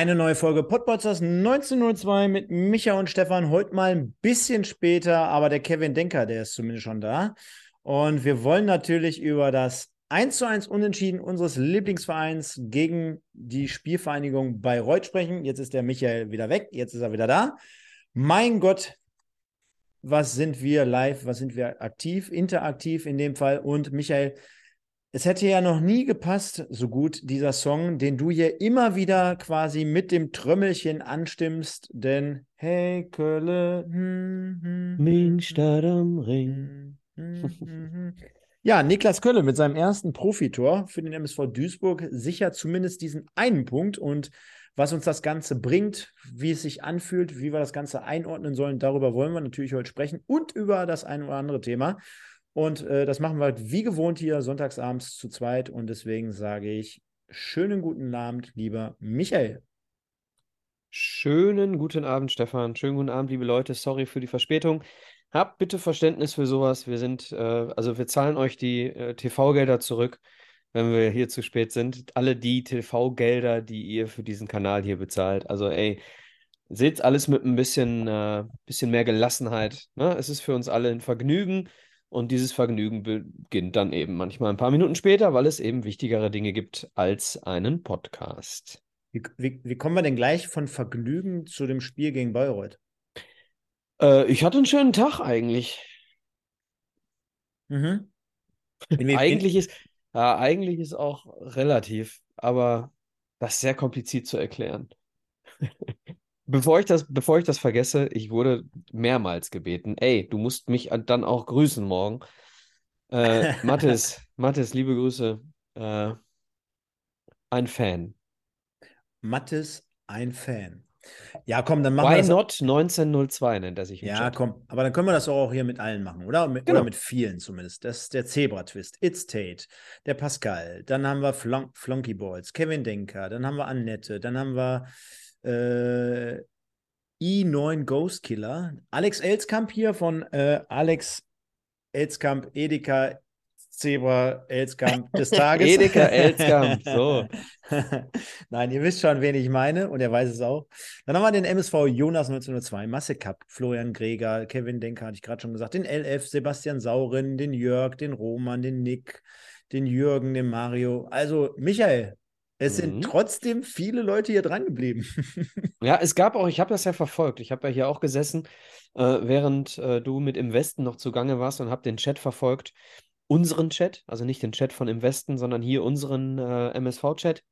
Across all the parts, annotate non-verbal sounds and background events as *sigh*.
Eine neue Folge Podbolzers 1902 mit Micha und Stefan. Heute mal ein bisschen später, aber der Kevin Denker, der ist zumindest schon da. Und wir wollen natürlich über das 1 zu 1 Unentschieden unseres Lieblingsvereins gegen die Spielvereinigung Bayreuth sprechen. Jetzt ist der Michael wieder weg, jetzt ist er wieder da. Mein Gott, was sind wir live, was sind wir aktiv, interaktiv in dem Fall. Und Michael, es hätte ja noch nie gepasst, so gut dieser Song, den du hier immer wieder quasi mit dem Trömmelchen anstimmst, denn Hey Kölle, hm, hm, Stadt am Ring. hm, hm, hm. Ja, Niklas Kölle mit seinem ersten Profitor für den MSV Duisburg sichert zumindest diesen einen Punkt und was uns das Ganze bringt, wie es sich anfühlt, wie wir das Ganze einordnen sollen, darüber wollen wir natürlich heute sprechen und über das ein oder andere Thema. Und äh, das machen wir wie gewohnt hier sonntagsabends zu zweit. Und deswegen sage ich schönen guten Abend, lieber Michael. Schönen guten Abend, Stefan. Schönen guten Abend, liebe Leute. Sorry für die Verspätung. Habt bitte Verständnis für sowas. Wir sind, äh, also wir zahlen euch die äh, TV-Gelder zurück, wenn wir hier zu spät sind. Alle die TV-Gelder, die ihr für diesen Kanal hier bezahlt. Also ey, seht alles mit ein bisschen, äh, bisschen mehr Gelassenheit. Ne? Es ist für uns alle ein Vergnügen. Und dieses Vergnügen beginnt dann eben manchmal ein paar Minuten später, weil es eben wichtigere Dinge gibt als einen Podcast. Wie, wie, wie kommen wir denn gleich von Vergnügen zu dem Spiel gegen Bayreuth? Äh, ich hatte einen schönen Tag eigentlich. Mhm. *laughs* eigentlich ist, ja, eigentlich ist auch relativ, aber das ist sehr kompliziert zu erklären. *laughs* Bevor ich das, bevor ich das vergesse, ich wurde mehrmals gebeten, ey, du musst mich dann auch grüßen morgen. Äh, *laughs* Mathis, Mathis, liebe Grüße. Äh, ein Fan. Mathis, ein Fan. Ja, komm, dann machen Why wir das. not 1902 nennt er sich Ja, Chat. komm, aber dann können wir das auch hier mit allen machen, oder? Mit, Genau. Oder mit vielen zumindest. Das ist der Zebra-Twist. It's Tate, der Pascal, dann haben wir Flon Flonky Balls, Kevin Denker, dann haben wir Annette, dann haben wir äh, i9 Ghost Killer, Alex Elskamp hier von äh, Alex Elskamp, Edeka, Zebra, Elskamp des *laughs* Tages. Edeka Elskamp, *laughs* so. *laughs* Nein, ihr wisst schon, wen ich meine und er weiß es auch. Dann haben wir den MSV Jonas 1902, Masse Cup, Florian Greger, Kevin Denker, hatte ich gerade schon gesagt, den LF, Sebastian Saurin, den Jörg, den Roman, den Nick, den Jürgen, den Mario. Also, Michael, es sind Mhm. trotzdem viele Leute hier dran geblieben. *laughs* Ja, es gab auch, ich habe das ja verfolgt. Ich habe ja hier auch gesessen, äh, während äh, du mit im Westen noch zugange warst und habe den Chat verfolgt. Unseren Chat, also nicht den Chat von im Westen, sondern hier unseren äh, MSV-Chat.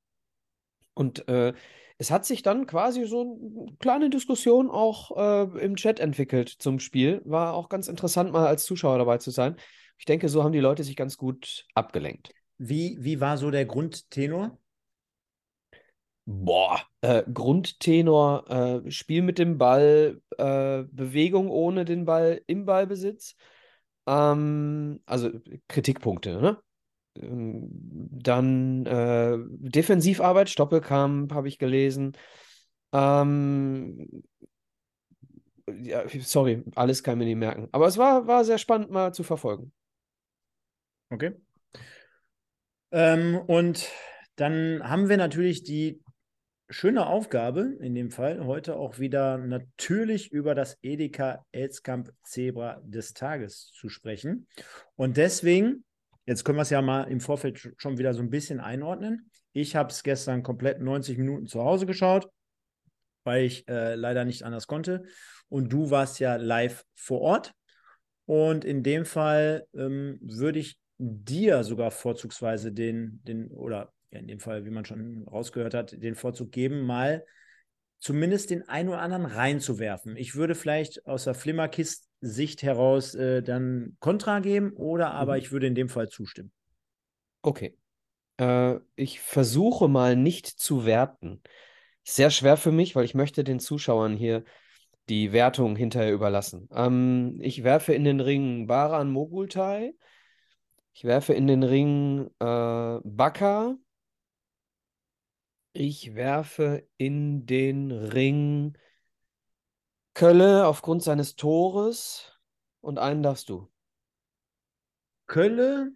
Und äh, es hat sich dann quasi so eine kleine Diskussion auch äh, im Chat entwickelt zum Spiel. War auch ganz interessant, mal als Zuschauer dabei zu sein. Ich denke, so haben die Leute sich ganz gut abgelenkt. Wie, wie war so der Grundtenor? Boah, äh, Grundtenor, äh, Spiel mit dem Ball, äh, Bewegung ohne den Ball im Ballbesitz. Ähm, also Kritikpunkte, ne? Ähm, Dann äh, Defensivarbeit, Stoppelkamp habe ich gelesen. Ähm, ja, sorry, alles kann ich mir nicht merken. Aber es war, war sehr spannend mal zu verfolgen. Okay. Ähm, und dann haben wir natürlich die schöne Aufgabe, in dem Fall heute auch wieder natürlich über das Edeka Elskamp Zebra des Tages zu sprechen. Und deswegen, jetzt können wir es ja mal im Vorfeld sch- schon wieder so ein bisschen einordnen. Ich habe es gestern komplett 90 Minuten zu Hause geschaut, weil ich äh, leider nicht anders konnte. Und du warst ja live vor Ort. Und in dem Fall ähm, würde ich dir sogar vorzugsweise den, den, oder ja, in dem Fall, wie man schon rausgehört hat, den Vorzug geben, mal zumindest den einen oder anderen reinzuwerfen. Ich würde vielleicht aus der Flimmerkist-Sicht heraus äh, dann Kontra geben oder aber Mhm. ich würde in dem Fall zustimmen. Okay. Äh, ich versuche mal nicht zu werten. Sehr schwer für mich, weil ich möchte den Zuschauern hier die Wertung hinterher überlassen. Ähm, ich werfe in den Ring Baran Mogultai. Ich werfe in den Ring äh, Baka. Ich werfe in den Ring Kölle aufgrund seines Tores. Und einen darfst du. Kölle,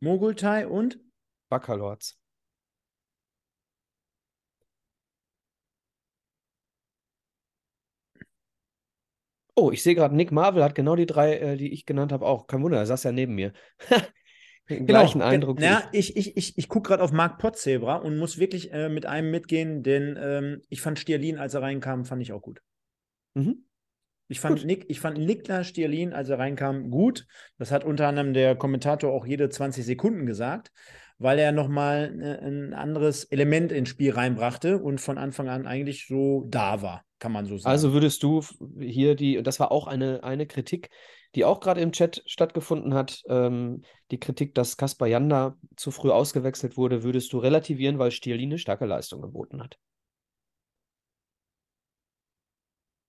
Mogultai und Baccalords. Oh, ich sehe gerade, Nick Marvel hat genau die drei, äh, die ich genannt habe, auch. Kein Wunder, er saß ja neben mir. *laughs* Den gleichen Genau, Eindruck. wie Ja, ich, ich, ich, ich gucke gerade auf Marc Potzebra und muss wirklich äh, mit einem mitgehen, denn ähm, ich fand Stierlin, als er reinkam, fand ich auch gut. ich. Mhm. Ich fand, Gut. Nick, ich fand Niklas Stierlin, als er reinkam, gut. Das hat unter anderem der Kommentator auch jede 20 Sekunden gesagt, weil er nochmal äh, ein anderes Element ins Spiel reinbrachte und von Anfang an eigentlich so da war, kann man so sagen. Also würdest du hier die, und das war auch eine, eine Kritik, die auch gerade im Chat stattgefunden hat, ähm, die Kritik, dass Kaspar Janda zu früh ausgewechselt wurde, würdest du relativieren, weil Stierlin eine starke Leistung geboten hat.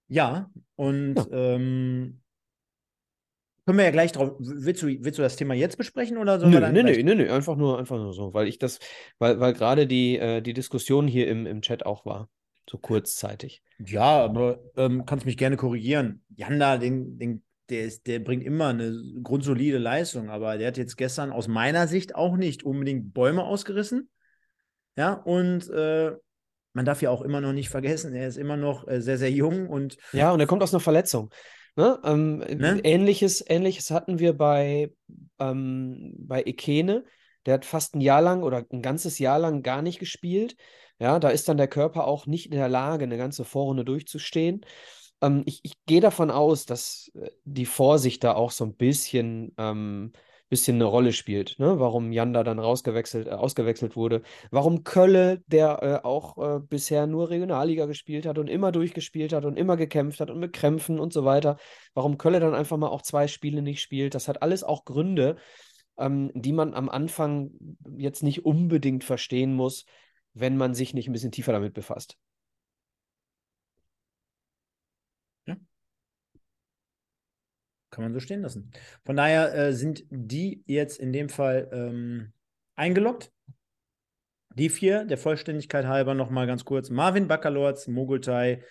Ja, und Ja. ähm, können wir ja gleich drauf. Willst du, willst du das Thema jetzt besprechen oder Nö, nö, gleich? nö, nö, nö, einfach nur, einfach nur so, weil ich das, weil, weil gerade die, äh, die Diskussion hier im, im Chat auch war, so kurzzeitig. Ja, aber ähm, kannst mich gerne korrigieren. Janda, den, den, der, ist, der bringt immer eine grundsolide Leistung, aber der hat jetzt gestern aus meiner Sicht auch nicht unbedingt Bäume ausgerissen. Ja, und äh, man darf ja auch immer noch nicht vergessen, er ist immer noch äh, sehr, sehr jung und Ja, und er kommt aus einer Verletzung. Ne? Ähm, Ne? Ähnliches, Ähnliches hatten wir bei, ähm, bei Ekene. Der hat fast ein Jahr lang oder ein ganzes Jahr lang gar nicht gespielt. Ja, da ist dann der Körper auch nicht in der Lage, eine ganze Vorrunde durchzustehen. Ähm, ich, ich gehe davon aus, dass äh, die Vorsicht da auch so ein bisschen, ähm, bisschen eine Rolle spielt, ne? Warum Janda dann rausgewechselt, äh, ausgewechselt wurde. Warum Kölle, der äh, auch äh, bisher nur Regionalliga gespielt hat und immer durchgespielt hat und immer gekämpft hat und mit Krämpfen und so weiter, warum Kölle dann einfach mal auch zwei Spiele nicht spielt, das hat alles auch Gründe, ähm, die man am Anfang jetzt nicht unbedingt verstehen muss, wenn man sich nicht ein bisschen tiefer damit befasst. Kann man so stehen lassen. Von daher äh, sind die jetzt in dem Fall ähm, eingeloggt. Die vier, der Vollständigkeit halber nochmal ganz kurz. Marvin Baccalords, Mogultai,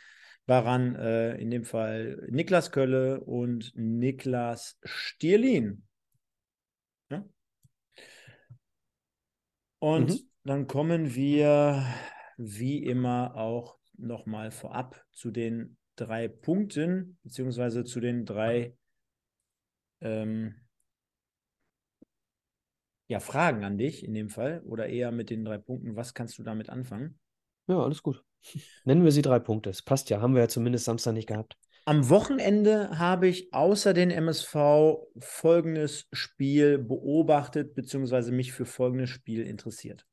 Baran, äh, in dem Fall Niklas Kölle und Niklas Stierlin. Ja? Und Mhm. dann kommen wir wie immer auch nochmal vorab zu den drei Punkten, beziehungsweise zu den drei ähm, ja, Fragen an dich in dem Fall oder eher mit den drei Punkten. Was kannst du damit anfangen? Ja, alles gut. Nennen wir sie drei Punkte. Es passt ja, haben wir ja zumindest Samstag nicht gehabt. Am Wochenende habe ich außer den MSV folgendes Spiel beobachtet, beziehungsweise mich für folgendes Spiel interessiert.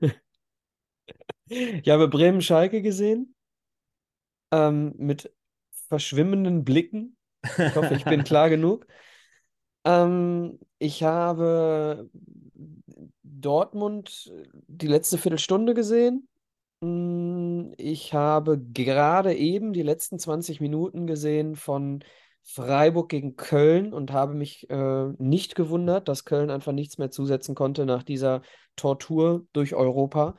*laughs* Ich habe Bremen-Schalke gesehen, ähm, mit verschwimmenden Blicken. Ich hoffe, ich bin klar genug. Ähm, ich habe Dortmund die letzte Viertelstunde gesehen. Mm, Ich habe gerade eben die letzten 20 Minuten gesehen von Freiburg gegen Köln und habe mich äh, nicht gewundert, dass Köln einfach nichts mehr zusetzen konnte nach dieser Tortur durch Europa,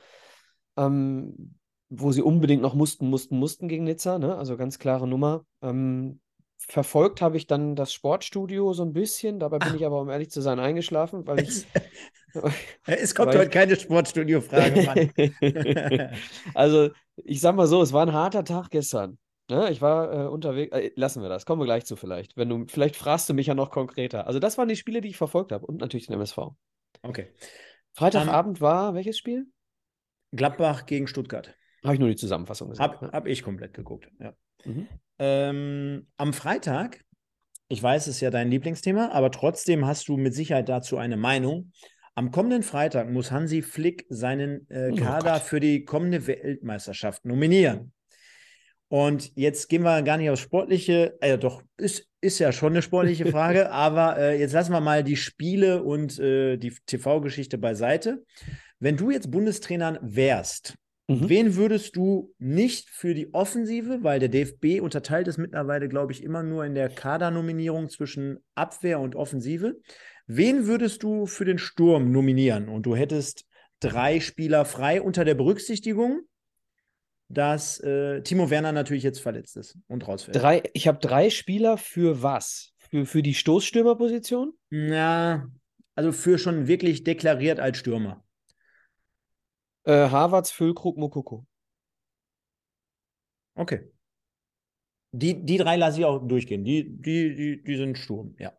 ähm, wo sie unbedingt noch mussten, mussten, mussten gegen Nizza, ne? Also ganz klare Nummer. Ähm, verfolgt habe ich dann das Sportstudio so ein bisschen, dabei bin ich aber, um ehrlich zu sein, eingeschlafen, weil ich. *laughs* es kommt heute keine Sportstudio-Frage, Mann. *laughs* Also, ich sag mal so, es war ein harter Tag gestern. Ne? Ich war äh, unterwegs. Äh, lassen wir das. Kommen wir gleich zu vielleicht. Wenn du, vielleicht fragst du mich ja noch konkreter. Also, das waren die Spiele, die ich verfolgt habe und natürlich den MSV. okay. Freitagabend war welches Spiel? Gladbach gegen Stuttgart. Habe ich nur die Zusammenfassung gesehen. Hab, Ja. hab ich komplett geguckt. Ja. Mhm. Ähm, am Freitag, ich weiß, es ist ja dein Lieblingsthema, aber trotzdem hast du mit Sicherheit dazu eine Meinung. Am kommenden Freitag muss Hansi Flick seinen äh, Oh Kader Gott. für die kommende Weltmeisterschaft nominieren. Und jetzt gehen wir gar nicht aufs Sportliche, äh, doch, ist, ist ja schon eine sportliche Frage, *laughs* aber äh, jetzt lassen wir mal die Spiele und äh, die TV-Geschichte beiseite. Wenn du jetzt Bundestrainer wärst, Mhm. Wen würdest du nicht für die Offensive, weil der DFB unterteilt es mittlerweile, glaube ich, immer nur in der Kadernominierung zwischen Abwehr und Offensive. Wen würdest du für den Sturm nominieren? Und du hättest drei Spieler frei unter der Berücksichtigung, dass äh, Timo Werner natürlich jetzt verletzt ist und rausfällt. Drei, ich habe drei Spieler für was? Für, für die Stoßstürmerposition? Ja, also für schon wirklich deklariert als Stürmer. Äh, Harvards, Füllkrug, Mokoko. Okay. Die, die drei lasse ich auch durchgehen. Die, die, die, die sind Sturm, ja.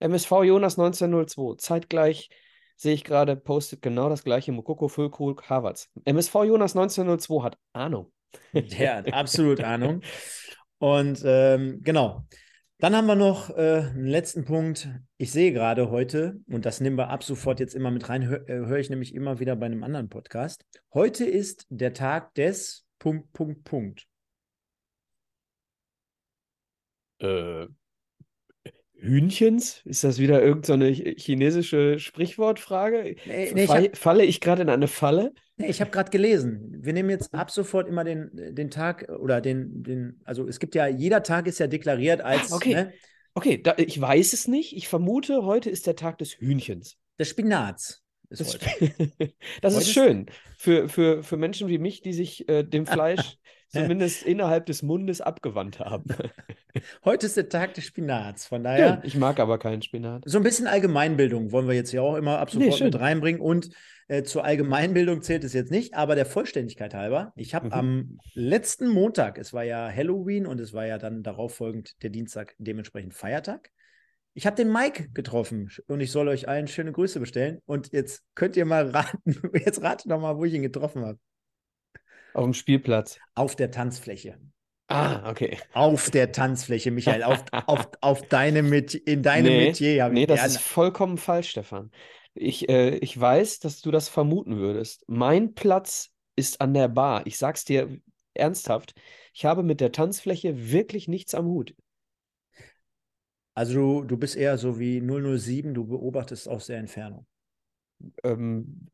MSV Jonas 1902. Zeitgleich sehe ich gerade, postet genau das gleiche. Mokoko, Füllkrug, Harvards. MSV Jonas 1902 hat Ahnung. Der hat absolut *laughs* Ahnung. Und ähm, genau. Dann haben wir noch äh, einen letzten Punkt. Ich sehe gerade heute, und das nehmen wir ab sofort jetzt immer mit rein, höre hör ich nämlich immer wieder bei einem anderen Podcast. Heute ist der Tag des Punkt, Punkt, Punkt. Äh, Hühnchens? Ist das wieder irgendeine so chinesische Sprichwortfrage? Nee, nee, Fall, hab, falle ich gerade in eine Falle? Nee, ich habe gerade gelesen. Wir nehmen jetzt ab sofort immer den, den Tag oder den, den, also es gibt ja, jeder Tag ist ja deklariert als. Ah, okay. Ne? Okay, da, ich weiß es nicht. Ich vermute, heute ist der Tag des Hühnchens. Des Spinats. Ist *laughs* das, das ist schön. Für, für, für Menschen wie mich, die sich äh, dem *laughs* Fleisch zumindest innerhalb des Mundes abgewandt haben. *laughs* Heute ist der Tag des Spinats, von daher. Ja, ich mag aber keinen Spinat. So ein bisschen Allgemeinbildung wollen wir jetzt hier auch immer ab sofort nee, mit reinbringen. Und äh, zur Allgemeinbildung zählt es jetzt nicht, aber der Vollständigkeit halber. Ich habe mhm. am letzten Montag, es war ja Halloween und es war ja dann darauf folgend der Dienstag dementsprechend Feiertag. Ich habe den Mike getroffen und ich soll euch allen schöne Grüße bestellen. Und jetzt könnt ihr mal *laughs* raten, jetzt ratet doch mal, wo ich ihn getroffen habe. Auf dem Spielplatz. Auf der Tanzfläche. Ah, okay. Auf der Tanzfläche, Michael, auf, auf, auf deine Met in deinem nee, Metier. Nee, das ist vollkommen falsch, Stefan. Ich, äh, ich weiß, dass du das vermuten würdest. Mein Platz ist an der Bar. Ich sag's dir ernsthaft. Ich habe mit der Tanzfläche wirklich nichts am Hut. Also du, du bist eher so wie 007, du beobachtest aus der Entfernung. Ähm,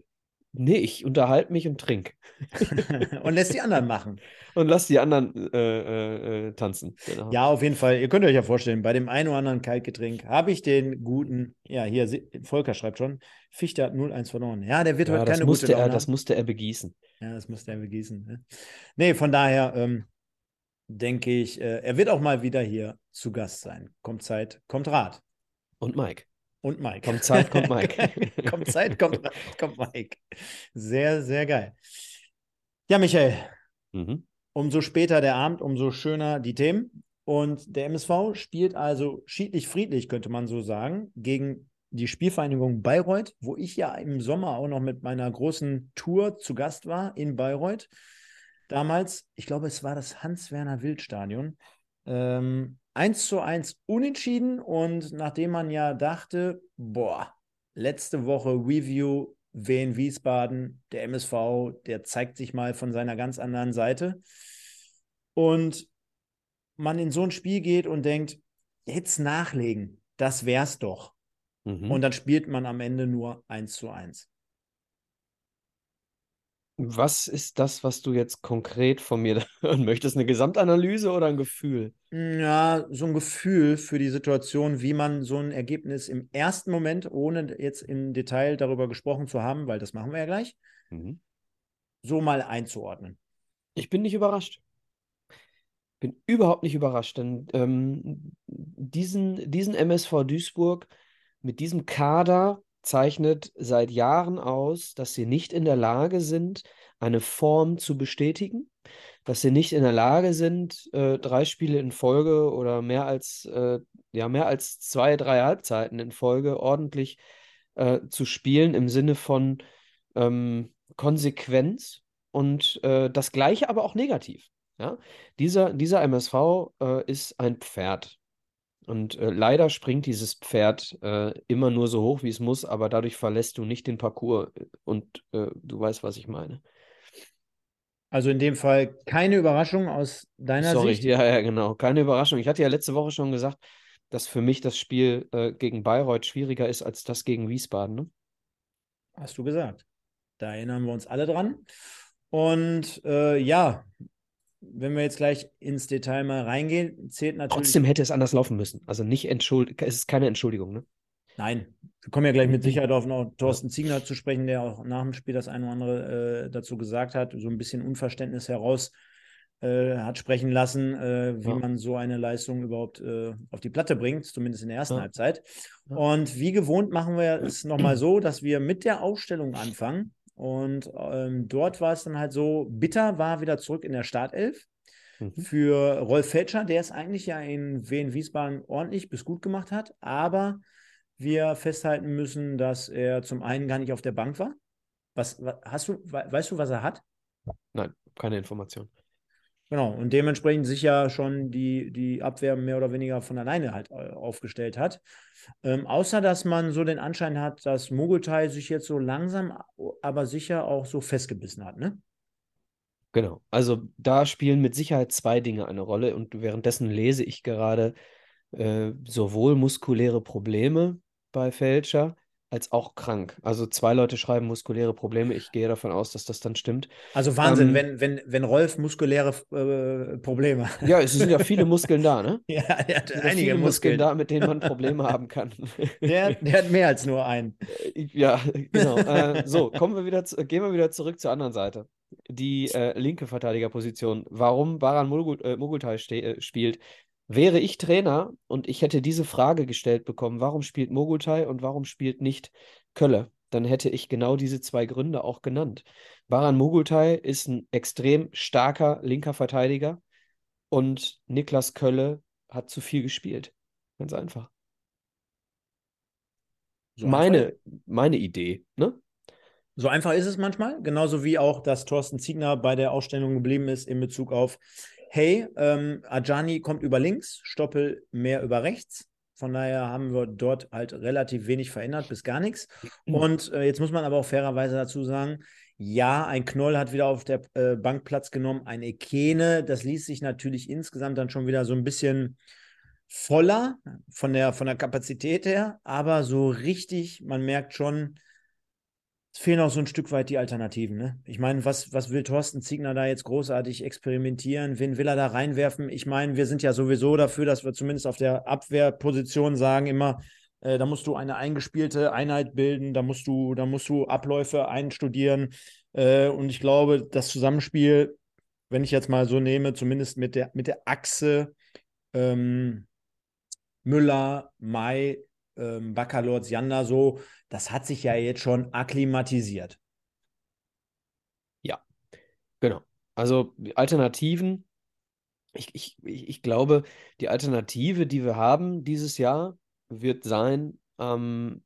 Nee, ich unterhalte mich und trinke. *laughs* und lässt die anderen machen. Und lass die anderen äh, äh, äh, tanzen. Genau. Ja, auf jeden Fall. Ihr könnt euch ja vorstellen, bei dem einen oder anderen Kaltgetränk habe ich den guten, ja, hier, Volker schreibt schon, Fichte hat 0-1 verloren. Ja, der wird ja, heute keine musste gute er, Das musste er begießen. Ja, das musste er begießen. Ne? Nee, von daher ähm, denke ich, äh, er wird auch mal wieder hier zu Gast sein. Kommt Zeit, kommt Rat. Und Mike. Und Mike. Kommt Zeit, kommt *laughs* Mike. kommt Zeit, kommt, kommt Mike. Sehr, sehr geil. Ja, Michael. Mhm. Umso später der Abend, umso schöner die Themen. Und der MSV spielt also schiedlich friedlich, könnte man so sagen, gegen die Spielvereinigung Bayreuth, wo ich ja im Sommer auch noch mit meiner großen Tour zu Gast war in Bayreuth. Damals, ich glaube, es war das Hans-Werner-Wild-Stadion. Ähm, 1 zu 1 unentschieden und nachdem man ja dachte, boah, letzte Woche Review Wien Wiesbaden, der MSV, der zeigt sich mal von seiner ganz anderen Seite. Und man in so ein Spiel geht und denkt, jetzt nachlegen, das wär's doch. Mhm. Und dann spielt man am Ende nur 1 zu 1. Was ist das, was du jetzt konkret von mir *laughs* hören möchtest? Eine Gesamtanalyse oder ein Gefühl? Ja, so ein Gefühl für die Situation, wie man so ein Ergebnis im ersten Moment, ohne jetzt im Detail darüber gesprochen zu haben, weil das machen wir ja gleich, mhm. so mal einzuordnen. Ich bin nicht überrascht. Bin überhaupt nicht überrascht, denn ähm, diesen, diesen MSV Duisburg mit diesem Kader zeichnet seit Jahren aus, dass sie nicht in der Lage sind, eine Form zu bestätigen, dass sie nicht in der Lage sind, äh, drei Spiele in Folge oder mehr als, äh, ja, mehr als zwei, drei Halbzeiten in Folge ordentlich äh, zu spielen im Sinne von ähm, Konsequenz und äh, das Gleiche aber auch negativ. Ja? Dieser, dieser MSV äh, ist ein Pferd. Und äh, leider springt dieses Pferd äh, immer nur so hoch, wie es muss, aber dadurch verlässt du nicht den Parcours. Und äh, du weißt, was ich meine. Also in dem Fall keine Überraschung aus deiner Sorry, Sicht? ja, ja, genau. Keine Überraschung. Ich hatte ja letzte Woche schon gesagt, dass für mich das Spiel äh, gegen Bayreuth schwieriger ist als das gegen Wiesbaden. Ne? Hast du gesagt. Da erinnern wir uns alle dran. Und äh, ja, wenn wir jetzt gleich ins Detail mal reingehen, zählt natürlich. Trotzdem hätte es anders laufen müssen. Also nicht entschuldigt, es ist keine Entschuldigung, ne? Nein, wir kommen ja gleich mit Sicherheit auf noch Thorsten Ziegner zu sprechen, der auch nach dem Spiel das eine oder andere äh, dazu gesagt hat, so ein bisschen Unverständnis heraus äh, hat sprechen lassen, äh, wie ja. man so eine Leistung überhaupt äh, auf die Platte bringt, zumindest in der ersten ja. Halbzeit. Und wie gewohnt machen wir es nochmal so, dass wir mit der Aufstellung anfangen. Und ähm, dort war es dann halt so, Bitter war wieder zurück in der Startelf. Mhm. Für Rolf Felscher, der es eigentlich ja in Wien Wiesbaden ordentlich bis gut gemacht hat, aber wir festhalten müssen, dass er zum einen gar nicht auf der Bank war. Was, was hast du, weißt du, was er hat? Nein, keine Information. Genau, und dementsprechend sich ja schon die, die Abwehr mehr oder weniger von alleine halt äh, aufgestellt hat. Ähm, außer dass man so den Anschein hat, dass Mogultai sich jetzt so langsam, aber sicher auch so festgebissen hat, ne? Genau, also da spielen mit Sicherheit zwei Dinge eine Rolle und währenddessen lese ich gerade äh, sowohl muskuläre Probleme bei Fälscher als auch krank. Also zwei Leute schreiben muskuläre Probleme. Ich gehe davon aus, dass das dann stimmt. Also Wahnsinn, ähm, wenn, wenn, wenn Rolf muskuläre äh, Probleme hat. Ja, es sind ja viele Muskeln da, ne? *laughs* ja, er hat einige viele Muskeln. da, mit denen man Probleme haben kann. *laughs* Der, der, hat mehr als nur einen. Äh, ja, genau. Äh, so, kommen wir wieder zu, gehen wir wieder zurück zur anderen Seite. Die äh, linke Verteidigerposition. Warum Baran Mogultai äh, spielt, Wäre ich Trainer und ich hätte diese Frage gestellt bekommen, warum spielt Mogultai und warum spielt nicht Kölle, dann hätte ich genau diese zwei Gründe auch genannt. Baran Mogultai ist ein extrem starker linker Verteidiger und Niklas Kölle hat zu viel gespielt. Ganz einfach. So meine, meine Idee, ne? So einfach ist es manchmal, genauso wie auch, dass Thorsten Ziegner bei der Ausstellung geblieben ist in Bezug auf hey, ähm, Ajani kommt über links, Stoppel mehr über rechts. Von daher haben wir dort halt relativ wenig verändert, bis gar nichts. Und äh, jetzt muss man aber auch fairerweise dazu sagen, ja, ein Knoll hat wieder auf der äh, Bank Platz genommen, ein Ekene, das ließ sich natürlich insgesamt dann schon wieder so ein bisschen voller von der, von der Kapazität her, aber so richtig, man merkt schon, es fehlen auch so ein Stück weit die Alternativen. Ne? Ich meine, was, was will Thorsten Ziegner da jetzt großartig experimentieren? Wen will er da reinwerfen? Ich meine, wir sind ja sowieso dafür, dass wir zumindest auf der Abwehrposition sagen immer, äh, da musst du eine eingespielte Einheit bilden, da musst du, da musst du Abläufe einstudieren. Äh, und ich glaube, das Zusammenspiel, wenn ich jetzt mal so nehme, zumindest mit der, mit der Achse ähm, Müller, Mai, ähm, Baccalords, Janda so, das hat sich ja jetzt schon akklimatisiert. Ja, genau. Also Alternativen, ich, ich, ich glaube, die Alternative, die wir haben dieses Jahr, wird sein, ähm,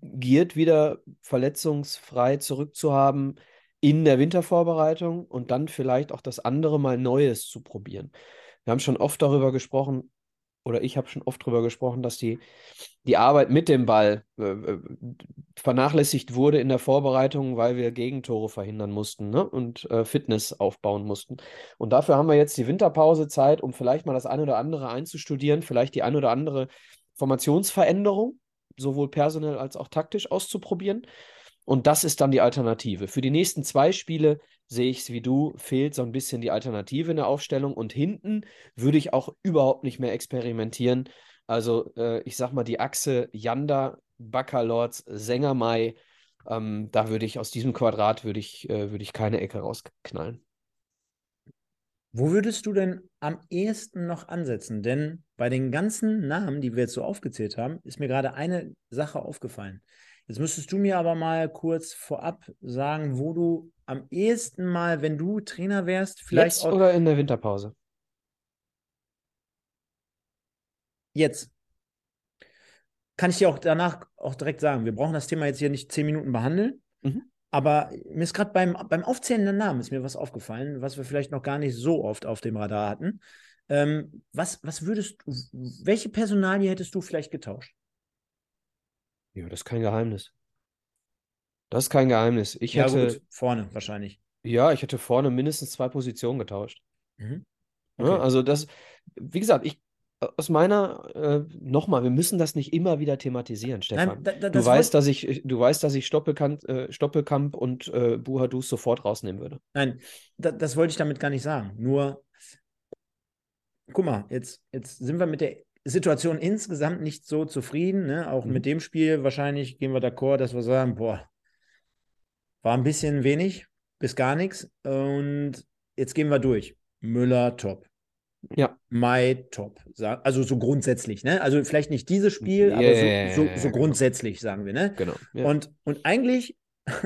Giert wieder verletzungsfrei zurückzuhaben in der Wintervorbereitung und dann vielleicht auch das andere mal Neues zu probieren. Wir haben schon oft darüber gesprochen, oder ich habe schon oft darüber gesprochen, dass die, die Arbeit mit dem Ball äh, äh, vernachlässigt wurde in der Vorbereitung, weil wir Gegentore verhindern mussten ne? und äh, Fitness aufbauen mussten. Und dafür haben wir jetzt die Winterpause Zeit, um vielleicht mal das eine oder andere einzustudieren, vielleicht die eine oder andere Formationsveränderung, sowohl personell als auch taktisch auszuprobieren. Und das ist dann die Alternative. Für die nächsten zwei Spiele sehe ich es wie du, fehlt so ein bisschen die Alternative in der Aufstellung. Und hinten würde ich auch überhaupt nicht mehr experimentieren. Also äh, ich sag mal, die Achse Yanda, Baccalords, Sängermai, ähm, da würde ich aus diesem Quadrat würde ich, äh, würde ich keine Ecke rausknallen. Wo würdest du denn am ehesten noch ansetzen? Denn bei den ganzen Namen, die wir jetzt so aufgezählt haben, ist mir gerade eine Sache aufgefallen. Jetzt müsstest du mir aber mal kurz vorab sagen, wo du am ehesten mal, wenn du Trainer wärst, vielleicht. Jetzt oder in der Winterpause? Jetzt. Kann ich dir auch danach auch direkt sagen. Wir brauchen das Thema jetzt hier nicht zehn Minuten behandeln. Mhm. Aber mir ist gerade beim, beim Aufzählen der Namen ist mir was aufgefallen, was wir vielleicht noch gar nicht so oft auf dem Radar hatten. Ähm, was, was würdest du, welche Personalie hättest du vielleicht getauscht? Ja, das ist kein Geheimnis. Das ist kein Geheimnis. Ich Ja, hätte, gut, vorne wahrscheinlich. ja, ich hätte vorne mindestens zwei Positionen getauscht. Mhm. Okay. Also das, wie gesagt, ich, aus meiner, äh, nochmal, wir müssen das nicht immer wieder thematisieren, Stefan. Nein, da, da, du, weißt, dass ich, du weißt, dass ich Stoppelkamp, äh, Stoppelkamp und äh, Buhadus sofort rausnehmen würde. Nein, da, das wollte ich damit gar nicht sagen. Nur, guck mal, jetzt, jetzt sind wir mit der Situation insgesamt nicht so zufrieden. Ne? Auch Mhm. mit dem Spiel wahrscheinlich gehen wir d'accord, dass wir sagen, boah, war ein bisschen wenig bis gar nichts. Und jetzt gehen wir durch. Müller, top. Ja. Mai, top. Also so grundsätzlich, ne? Also vielleicht nicht dieses Spiel, Ja, aber so, so, so genau. grundsätzlich, sagen wir, ne? Genau. Ja. Und, und eigentlich *laughs*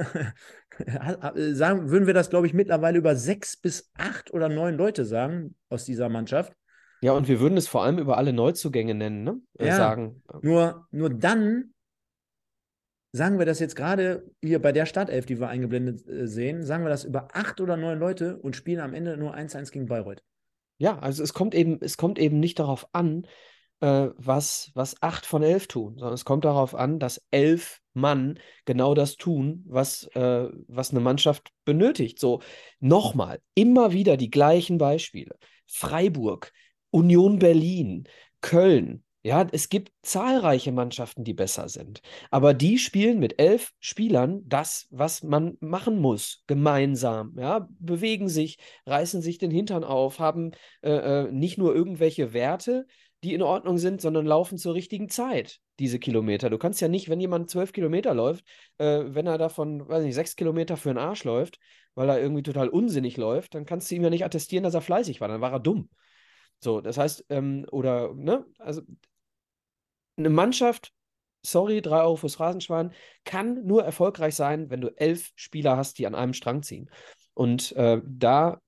sagen, würden wir das, glaube ich, mittlerweile über sechs bis acht oder neun Leute sagen aus dieser Mannschaft. ja, und wir würden es vor allem über alle Neuzugänge nennen, ne? Äh, Ja. Sagen. Nur, nur dann sagen wir das jetzt gerade hier bei der Startelf, die wir eingeblendet äh, sehen, sagen wir das über acht oder neun Leute und spielen am Ende nur 1-1 gegen Bayreuth. Ja, also es kommt eben, es kommt eben nicht darauf an, äh, was, was acht von elf tun, sondern es kommt darauf an, dass elf Mann genau das tun, was, äh, was eine Mannschaft benötigt. So, nochmal, immer wieder die gleichen Beispiele. Freiburg, Union Berlin, Köln. Ja, es gibt zahlreiche Mannschaften, die besser sind. Aber die spielen mit elf Spielern das, was man machen muss, gemeinsam. Ja, bewegen sich, reißen sich den Hintern auf, haben äh, äh, nicht nur irgendwelche Werte, die in Ordnung sind, sondern laufen zur richtigen Zeit, diese Kilometer. Du kannst ja nicht, wenn jemand zwölf Kilometer läuft, äh, wenn er davon, weiß nicht, sechs Kilometer für den Arsch läuft, weil er irgendwie total unsinnig läuft, dann kannst du ihm ja nicht attestieren, dass er fleißig war, dann war er dumm. So, das heißt, ähm, oder, ne, also eine Mannschaft, sorry, drei Euro fürs Rasenschwein, kann nur erfolgreich sein, wenn du elf Spieler hast, die an einem Strang ziehen. Und äh, da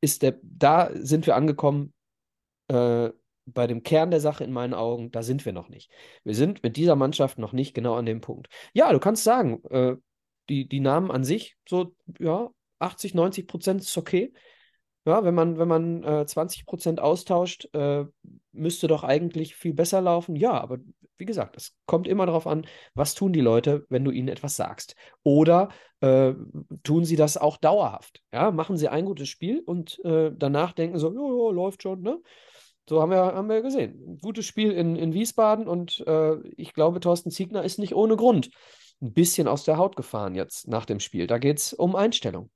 ist der, da sind wir angekommen, äh, bei dem Kern der Sache in meinen Augen, da sind wir noch nicht. Wir sind mit dieser Mannschaft noch nicht genau an dem Punkt. Ja, du kannst sagen, äh, die, die Namen an sich, so, ja, 80, 90 Prozent ist okay. Ja, wenn man, wenn man äh, 20 Prozent austauscht, äh, müsste doch eigentlich viel besser laufen. Ja, aber wie gesagt, es kommt immer darauf an, was tun die Leute, wenn du ihnen etwas sagst. Oder äh, tun sie das auch dauerhaft? Ja, machen sie ein gutes Spiel und äh, danach denken so, ja, ja, läuft schon, ne? So haben wir, haben wir gesehen. Gutes Spiel in, in Wiesbaden und äh, ich glaube, Thorsten Ziegner ist nicht ohne Grund ein bisschen aus der Haut gefahren jetzt nach dem Spiel. Da geht es um Einstellung.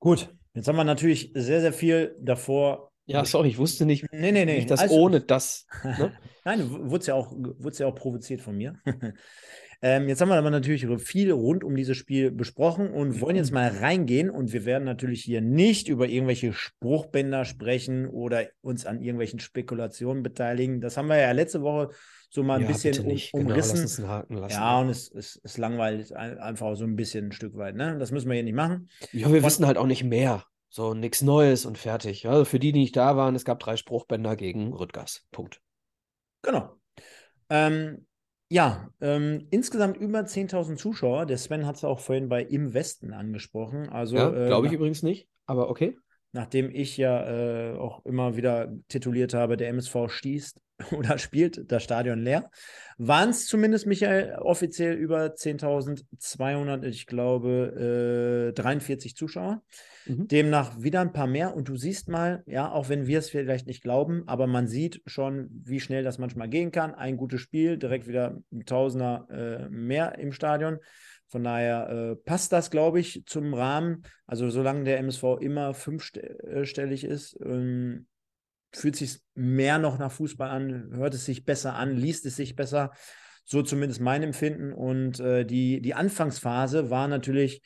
Gut, jetzt haben wir natürlich sehr, sehr viel davor. Ja, sorry, ich wusste nicht, Nee, nee, nee. das alles- ohne das. Ne? *laughs* Nein, wurde ja auch, ja auch provoziert von mir. *laughs* ähm, jetzt haben wir aber natürlich viel rund um dieses Spiel besprochen und wollen jetzt mal reingehen. Und wir werden natürlich hier nicht über irgendwelche Spruchbänder sprechen oder uns an irgendwelchen Spekulationen beteiligen. Das haben wir ja letzte Woche so mal ein Ja, bisschen um, nicht. Genau, umrissen. lassen. ja, und es, es, es langweilt ein- einfach so ein bisschen ein Stück weit. Ne? Das müssen wir hier nicht machen. Ja, wir Und- wissen halt auch nicht mehr. So, nichts Neues und fertig. Also für die, die nicht da waren, es gab drei Spruchbänder gegen Rüttgers. Punkt. Genau. Ähm, ja, ähm, insgesamt über 10.000 Zuschauer. Der Sven hat es auch vorhin bei Im Westen angesprochen. Also, Ja, äh, glaube ich nach- übrigens nicht, aber okay. nachdem ich ja äh, auch immer wieder tituliert habe, der MSV stießt *laughs* oder spielt das Stadion leer, waren es zumindest, Michael, offiziell über 10.200, ich glaube, äh, 43 Zuschauer. Mhm. Demnach wieder ein paar mehr. Und du siehst mal, ja, auch wenn wir es vielleicht nicht glauben, aber man sieht schon, wie schnell das manchmal gehen kann. Ein gutes Spiel, direkt wieder ein Tausender äh, mehr im Stadion. Von daher äh, passt das, glaube ich, zum Rahmen. Also solange der MSV immer fünfstellig ist, ähm, fühlt sich mehr noch nach Fußball an, hört es sich besser an, liest es sich besser. So zumindest mein Empfinden. Und äh, die, die Anfangsphase war natürlich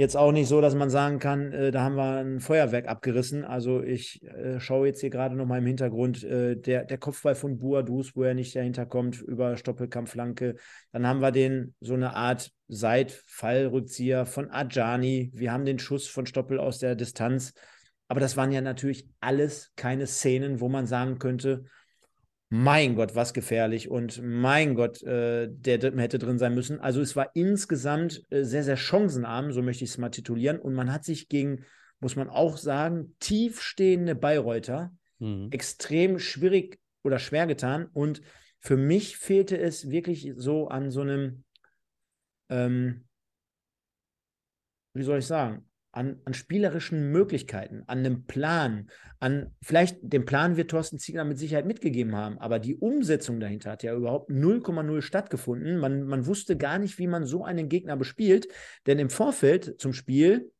jetzt auch nicht so, dass man sagen kann, äh, da haben wir ein Feuerwerk abgerissen. Also ich äh, schaue jetzt hier gerade noch mal im Hintergrund äh, der, der Kopfball von Buadus, wo er nicht dahinter kommt, über Stoppelkampfflanke. Dann haben wir den so eine Art Seitfallrückzieher von Ajani. Wir haben den Schuss von Stoppel aus der Distanz. Aber das waren ja natürlich alles keine Szenen, wo man sagen könnte, mein Gott, was gefährlich und mein Gott, äh, der hätte drin sein müssen. Also es war insgesamt äh, sehr, sehr chancenarm, so möchte ich es mal titulieren. Und man hat sich gegen, muss man auch sagen, tiefstehende Bayreuther Mhm. extrem schwierig oder schwer getan. Und für mich fehlte es wirklich so an so einem, ähm, wie soll ich sagen, an, an spielerischen Möglichkeiten, an einem Plan, an vielleicht den Plan wird Thorsten Ziegler mit Sicherheit mitgegeben haben, aber die Umsetzung dahinter hat ja überhaupt 0,0 stattgefunden. Man, man wusste gar nicht, wie man so einen Gegner bespielt, denn im Vorfeld zum Spiel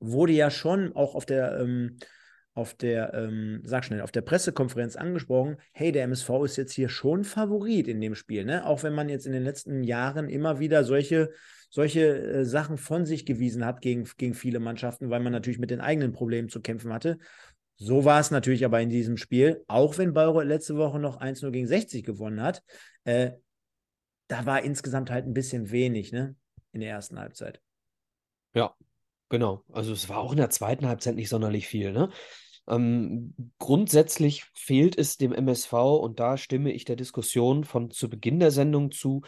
wurde ja schon auch auf der ähm, auf der, ähm, sag schnell, auf der Pressekonferenz angesprochen, hey, der MSV ist jetzt hier schon Favorit in dem Spiel, ne? Auch wenn man jetzt in den letzten Jahren immer wieder solche solche äh, Sachen von sich gewiesen hat gegen, gegen viele Mannschaften, weil man natürlich mit den eigenen Problemen zu kämpfen hatte. So war es natürlich aber in diesem Spiel, auch wenn Bayreuth letzte Woche noch 1-0 gegen 60 gewonnen hat. Äh, da war insgesamt halt ein bisschen wenig, ne? In der ersten Halbzeit. Ja, genau. Also es war auch in der zweiten Halbzeit nicht sonderlich viel, ne? Ähm, grundsätzlich fehlt es dem MSV, und da stimme ich der Diskussion von zu Beginn der Sendung zu,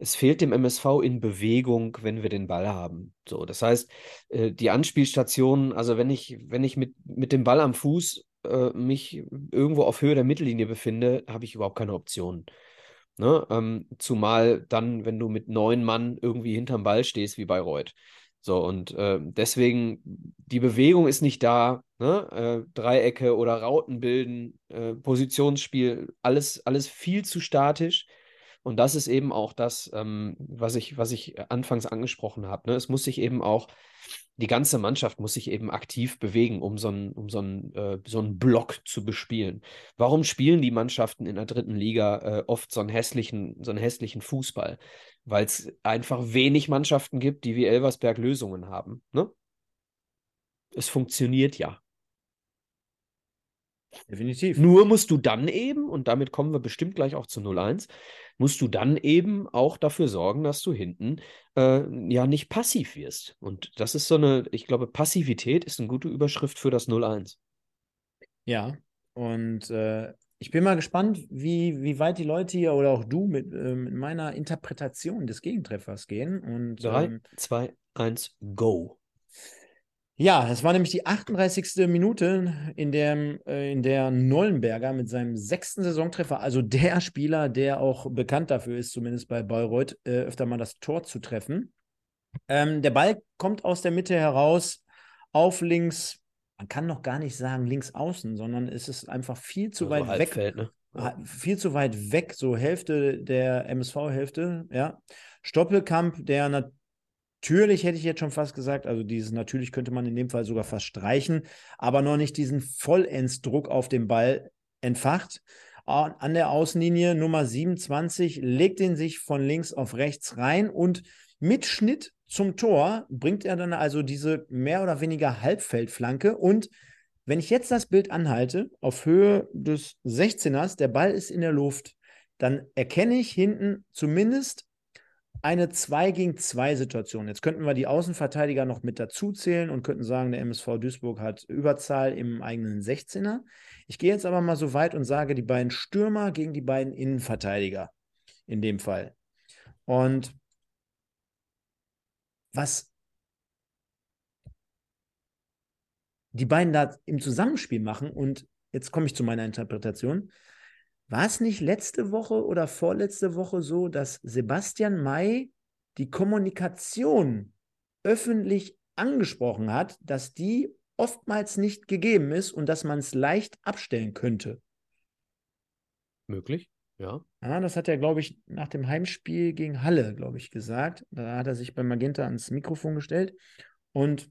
es fehlt dem MSV in Bewegung, wenn wir den Ball haben. So, das heißt, äh, die Anspielstationen, also wenn ich, wenn ich mit, mit dem Ball am Fuß äh, mich irgendwo auf Höhe der Mittellinie befinde, habe ich überhaupt keine Optionen. Ne? Ähm, zumal dann, wenn du mit neun Mann irgendwie hinterm Ball stehst, wie bei Reut. So, und äh, deswegen, die Bewegung ist nicht da. Ne? Äh, Dreiecke oder Rauten bilden, äh, Positionsspiel, alles, alles viel zu statisch. Und das ist eben auch das, ähm, was ich, was ich anfangs angesprochen habe. Ne? Es muss sich eben auch, die ganze Mannschaft muss sich eben aktiv bewegen, um so einen, um so einen, äh, so einen Block zu bespielen. Warum spielen die Mannschaften in der dritten Liga äh, oft so einen hässlichen, so einen hässlichen Fußball? Weil es einfach wenig Mannschaften gibt, die wie Elversberg Lösungen haben. Ne? Es funktioniert ja. Definitiv. Nur musst du dann eben, und damit kommen wir bestimmt gleich auch zu 0-1, musst du dann eben auch dafür sorgen, dass du hinten äh, ja nicht passiv wirst. Und das ist so eine, ich glaube, Passivität ist eine gute Überschrift für das 0-1. Ja, und äh, ich bin mal gespannt, wie, wie weit die Leute hier oder auch du mit, äh, mit meiner Interpretation des Gegentreffers gehen. Und, 3, 2, 1, go. Ja, das war nämlich die 38. Minute, in der, äh, in der Nollenberger mit seinem sechsten Saisontreffer, also der Spieler, der auch bekannt dafür ist, zumindest bei Bayreuth, äh, öfter mal das Tor zu treffen. Ähm, der Ball kommt aus der Mitte heraus auf links, man kann noch gar nicht sagen links außen, sondern es ist einfach viel zu also weit weg. Ne? Ja. Viel zu weit weg, so Hälfte der MSV-Hälfte, ja. Stoppelkamp, der natürlich hätte ich jetzt schon fast gesagt, also dieses natürlich könnte man in dem Fall sogar fast streichen, aber noch nicht diesen Vollendsdruck auf den Ball entfacht. An der Außenlinie Nummer 27 legt ihn sich von links auf rechts rein und mit Schnitt zum Tor bringt er dann also diese mehr oder weniger Halbfeldflanke. Und wenn ich jetzt das Bild anhalte, auf Höhe des 16ers, der Ball ist in der Luft, dann erkenne ich hinten zumindest eine 2 gegen 2 Situation. Jetzt könnten wir die Außenverteidiger noch mit dazu zählen und könnten sagen, der MSV Duisburg hat Überzahl im eigenen 16er. Ich gehe jetzt aber mal so weit und sage, die beiden Stürmer gegen die beiden Innenverteidiger in dem Fall. Und was die beiden da im Zusammenspiel machen, und jetzt komme ich zu meiner Interpretation, war es nicht letzte Woche oder vorletzte Woche so, dass Sebastian May die Kommunikation öffentlich angesprochen hat, dass die oftmals nicht gegeben ist und dass man es leicht abstellen könnte? Möglich, ja. Ja, das hat er, glaube ich, nach dem Heimspiel gegen Halle, glaube ich, gesagt. Da hat er sich bei Magenta ans Mikrofon gestellt und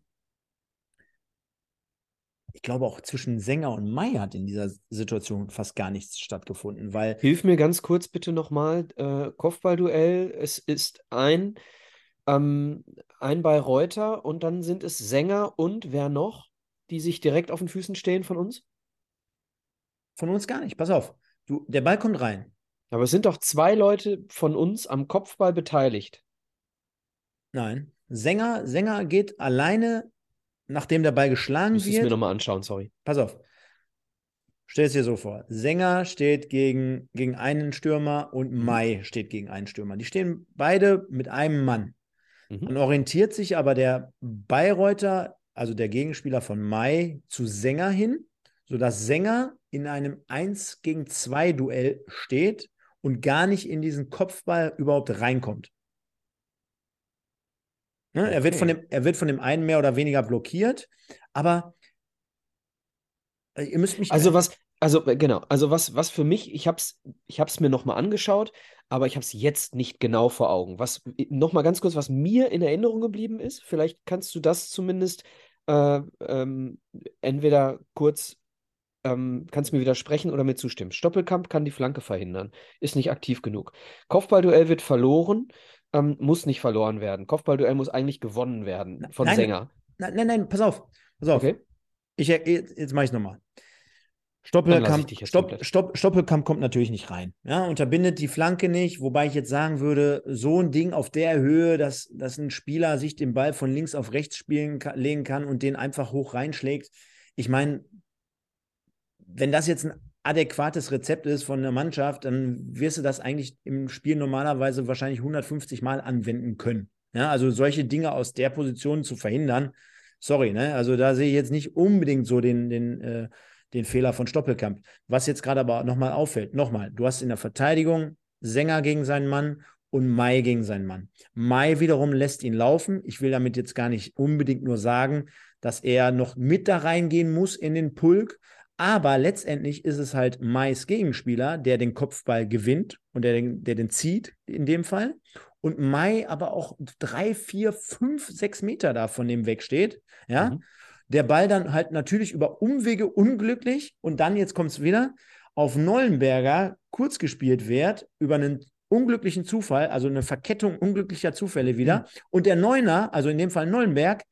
ich glaube auch zwischen Sänger und Mai hat in dieser Situation fast gar nichts stattgefunden, weil. Hilf mir ganz kurz bitte nochmal. Äh, Kopfballduell, es ist ein, ähm, ein bei Reuter und dann sind es Sänger und wer noch, die sich direkt auf den Füßen stehen von uns? Von uns gar nicht. Pass auf. Du, der Ball kommt rein. Aber es sind doch zwei Leute von uns am Kopfball beteiligt. Nein. Sänger, Sänger geht alleine nachdem der Ball geschlagen Müsstest wird. mir nochmal anschauen, sorry. Pass auf. Stell es dir so vor. Sänger steht gegen, gegen einen Stürmer und mhm. Mai steht gegen einen Stürmer. Die stehen beide mit einem Mann. Mhm. Dann orientiert sich aber der Bayreuther, also der Gegenspieler von Mai, zu Sänger hin, sodass Sänger in einem 1 gegen 2 Duell steht und gar nicht in diesen Kopfball überhaupt reinkommt. Ne? Okay. Er, wird von dem, er wird von dem einen mehr oder weniger blockiert, aber äh, ihr müsst mich. Also was, also äh, genau, also was, was für mich, ich habe es ich hab's mir nochmal angeschaut, aber ich habe es jetzt nicht genau vor Augen. Was nochmal ganz kurz, was mir in Erinnerung geblieben ist, vielleicht kannst du das zumindest äh, ähm, entweder kurz ähm, kannst mir widersprechen oder mir zustimmen. Stoppelkamp kann die Flanke verhindern, ist nicht aktiv genug. Kopfballduell wird verloren, ähm, muss nicht verloren werden. Kopfballduell muss eigentlich gewonnen werden von nein, Sänger. Nein, nein, nein, pass auf. Pass auf. Okay. Ich, jetzt mache ich es nochmal. Stoppelkamp, Stopp. Stopp, Stoppelkamp kommt natürlich nicht rein. Ja, unterbindet die Flanke nicht, wobei ich jetzt sagen würde, so ein Ding auf der Höhe, dass, dass ein Spieler sich den Ball von links auf rechts spielen legen kann und den einfach hoch reinschlägt. Ich meine, wenn das jetzt ein adäquates Rezept ist von der Mannschaft, dann wirst du das eigentlich im Spiel normalerweise wahrscheinlich 150 Mal anwenden können. Ja, also solche Dinge aus der Position zu verhindern, sorry, ne? Also da sehe ich jetzt nicht unbedingt so den, den, äh, den Fehler von Stoppelkamp. Was jetzt gerade aber nochmal auffällt, nochmal, du hast in der Verteidigung Sänger gegen seinen Mann und Mai gegen seinen Mann. Mai wiederum lässt ihn laufen. Ich will damit jetzt gar nicht unbedingt nur sagen, dass er noch mit da reingehen muss in den Pulk. Aber letztendlich ist es halt Mais Gegenspieler, der den Kopfball gewinnt und der den, der den zieht in dem Fall. Und Mai aber auch drei, vier, fünf, sechs Meter da von dem wegsteht. Ja. Mhm. Der Ball dann halt natürlich über Umwege unglücklich und dann, jetzt kommt es wieder, auf Nollenberger kurz gespielt wird, über einen unglücklichen Zufall, also eine Verkettung unglücklicher Zufälle wieder. Und der Neuner, also in dem Fall Nollenberg,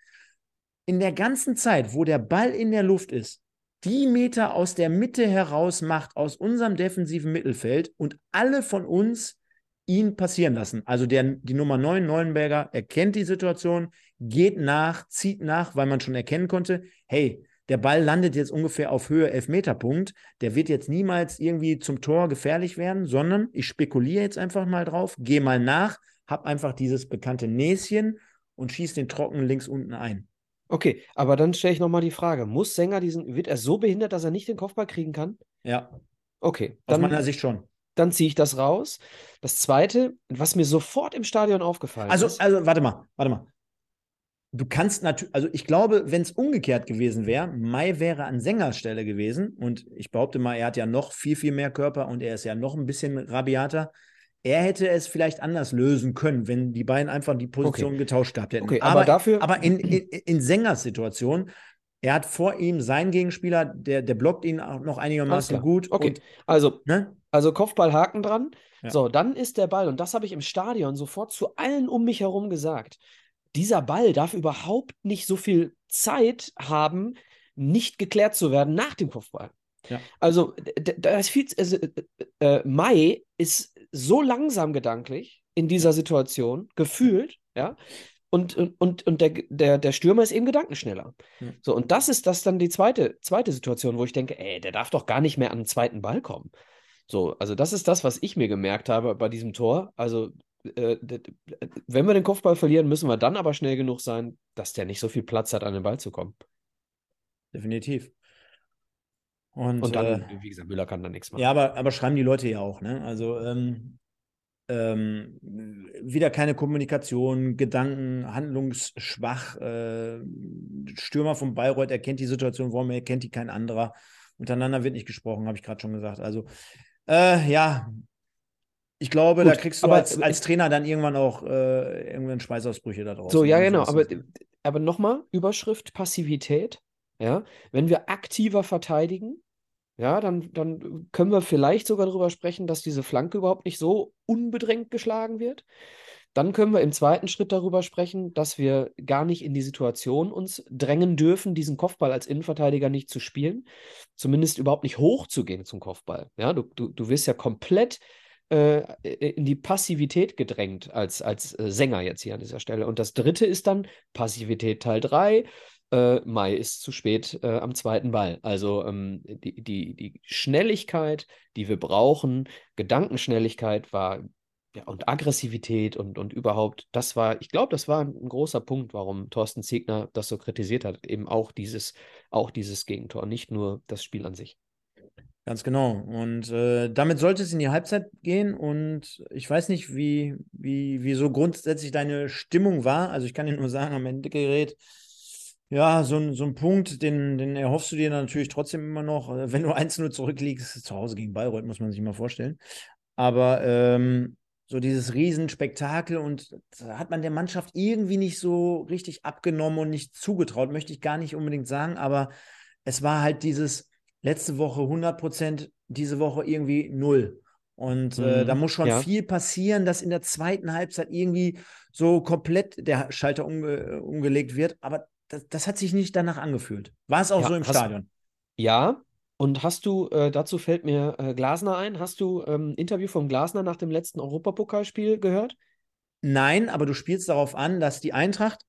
in der ganzen Zeit, wo der Ball in der Luft ist, die Meter aus der Mitte heraus macht, aus unserem defensiven Mittelfeld und alle von uns ihn passieren lassen. Also der, die Nummer 9, Neuenberger, erkennt die Situation, geht nach, zieht nach, weil man schon erkennen konnte, hey, der Ball landet jetzt ungefähr auf Höhe Elfmeterpunkt. Der wird jetzt niemals irgendwie zum Tor gefährlich werden, sondern ich spekuliere jetzt einfach mal drauf, gehe mal nach, hab einfach dieses bekannte Näschen und schieß den trocken links unten ein. Okay, aber dann stelle ich nochmal die Frage: Muss Sänger diesen, wird er so behindert, dass er nicht den Kopfball kriegen kann? Ja, Okay, aus dann, meiner Sicht schon. dann ziehe ich das raus. Das zweite, was mir sofort im Stadion aufgefallen Also, ist. also, warte mal, warte mal. Du kannst natürlich, also ich glaube, wenn es umgekehrt gewesen wäre, Mai wäre an Sängers Stelle gewesen und ich behaupte mal, er hat ja noch viel, viel mehr Körper und er ist ja noch ein bisschen rabiater. Er hätte es vielleicht anders lösen können, wenn die beiden einfach die Position getauscht gehabt hätten. Okay, aber dafür- aber in, in, in Sängers Situation, er hat vor ihm seinen Gegenspieler, der, der blockt ihn auch noch einigermaßen gut. Okay, Und, also ne? Also Kopfballhaken dran. Ja. So, dann ist der Ball, und das habe ich im Stadion sofort zu allen um mich herum gesagt. Dieser Ball darf überhaupt nicht so viel Zeit haben, nicht geklärt zu werden nach dem Kopfball. Ja. Also, d- d- da ist viel, also, äh, äh, Mai ist so langsam gedanklich in dieser Situation, gefühlt, ja. Und, und, und, der, der, der Stürmer ist eben gedankenschneller. Ja. So, und das ist das dann die zweite, zweite Situation, wo ich denke, ey, der darf doch gar nicht mehr an den zweiten Ball kommen. So, also das ist das, was ich mir gemerkt habe bei diesem Tor. Also, äh, wenn wir den Kopfball verlieren, müssen wir dann aber schnell genug sein, dass der nicht so viel Platz hat, an den Ball zu kommen. Definitiv. Und, Und dann, äh, wie gesagt, Müller kann da nichts machen. Ja, aber, aber schreiben die Leute ja auch, ne? Also ähm, ähm, wieder keine Kommunikation, Gedanken, handlungsschwach. Äh, Stürmer von Bayreuth erkennt die Situation, warum erkennt die kein anderer. Untereinander wird nicht gesprochen, habe ich gerade schon gesagt. Also äh, ja, ich glaube, Gut, da kriegst du aber- als, als Trainer dann irgendwann auch äh, irgendwann Schweißausbrüche da draus. So, ja, wenn genau. Aber, aber nochmal, Überschrift Passivität. Ja, wenn wir aktiver verteidigen, ja, dann, dann können wir vielleicht sogar darüber sprechen, dass diese Flanke überhaupt nicht so unbedrängt geschlagen wird. Dann können wir im zweiten Schritt darüber sprechen, dass wir gar nicht in die Situation uns drängen dürfen, diesen Kopfball als Innenverteidiger nicht zu spielen, zumindest überhaupt nicht hochzugehen zum Kopfball. Ja, du, du, du wirst ja komplett äh, in die Passivität gedrängt als, als äh, Sänger jetzt hier an dieser Stelle. Und das dritte ist dann Passivität Teil 3. Äh, Mai ist zu spät äh, am zweiten Ball. Also ähm, die, die, die Schnelligkeit, die wir brauchen, Gedankenschnelligkeit war ja, und Aggressivität und, und überhaupt, das war, ich glaube, das war ein, großer Punkt, warum Thorsten Ziegner das so kritisiert hat. Eben auch dieses, auch dieses Gegentor, nicht nur das Spiel an sich. Ganz genau. Und äh, damit sollte es in die Halbzeit gehen. Und ich weiß nicht, wie, wie, wie so grundsätzlich deine Stimmung war. Also ich kann dir nur sagen, am Endegerät, ja, so ein, so ein Punkt, den, den erhoffst du dir natürlich trotzdem immer noch. Äh, wenn du *laughs* 1-0 zurückliegst, zu Hause gegen Bayreuth, muss man sich mal vorstellen. Aber ähm, so dieses Riesenspektakel und da hat man der Mannschaft irgendwie nicht so richtig abgenommen und nicht zugetraut, möchte ich gar nicht unbedingt sagen, aber es war halt dieses letzte Woche 100 Prozent, diese Woche irgendwie null. Und äh, da mhm, muss schon ja. viel passieren, dass in der zweiten Halbzeit irgendwie so komplett der Schalter umge umgelegt wird. Aber das, das, hat sich nicht danach angefühlt. War es auch ja, so im Stadion? Ja. Und hast du, äh, dazu fällt mir äh, Glasner ein, hast du ähm, Interview vom Glasner nach dem letzten Europapokalspiel gehört? Nein, aber du spielst darauf an, dass die Eintracht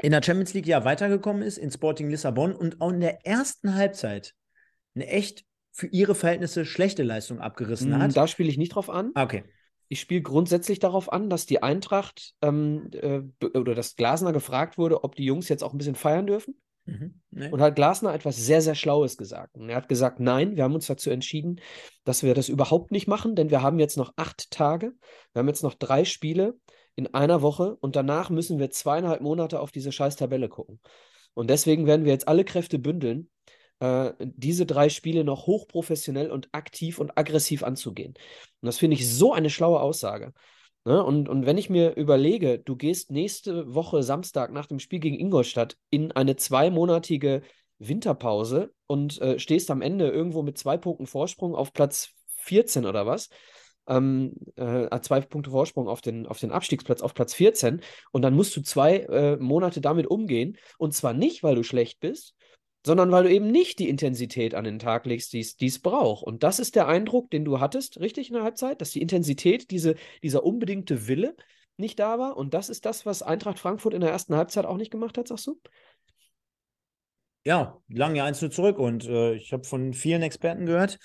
in der Champions League ja weitergekommen ist, in Sporting Lissabon und auch in der ersten Halbzeit eine echt für ihre Verhältnisse schlechte Leistung abgerissen hm, hat. Da spiele ich nicht drauf an. Ah, okay. Ich spiele grundsätzlich darauf an, dass die Eintracht ähm, äh, oder dass Glasner gefragt wurde, ob die Jungs jetzt auch ein bisschen feiern dürfen. Mhm, nee. Und hat Glasner etwas sehr, sehr Schlaues gesagt. Und er hat gesagt, nein, wir haben uns dazu entschieden, dass wir das überhaupt nicht machen, denn wir haben jetzt noch acht Tage, wir haben jetzt noch drei Spiele in einer Woche und danach müssen wir zweieinhalb Monate auf diese scheiß Tabelle gucken. Und deswegen werden wir jetzt alle Kräfte bündeln, äh, diese drei Spiele noch hochprofessionell und aktiv und aggressiv anzugehen. Und das finde ich so eine schlaue Aussage. Ne? Und, und wenn ich mir überlege, du gehst nächste Woche Samstag nach dem Spiel gegen Ingolstadt in eine zweimonatige Winterpause und äh, stehst am Ende irgendwo mit zwei Punkten Vorsprung auf Platz 14 oder was, ähm, äh, zwei Punkte Vorsprung auf den, auf den Abstiegsplatz, auf Platz 14. Und dann musst du zwei äh, Monate damit umgehen. Und zwar nicht, weil du schlecht bist, sondern weil du eben nicht die Intensität an den Tag legst, die es braucht. Und das ist der Eindruck, den du hattest, richtig in der Halbzeit, dass die Intensität, diese, dieser unbedingte Wille nicht da war. Und das ist das, was Eintracht Frankfurt in der ersten Halbzeit auch nicht gemacht hat, sagst du? Ja, lang ja eins nur zurück. Und äh, ich habe von vielen Experten gehört,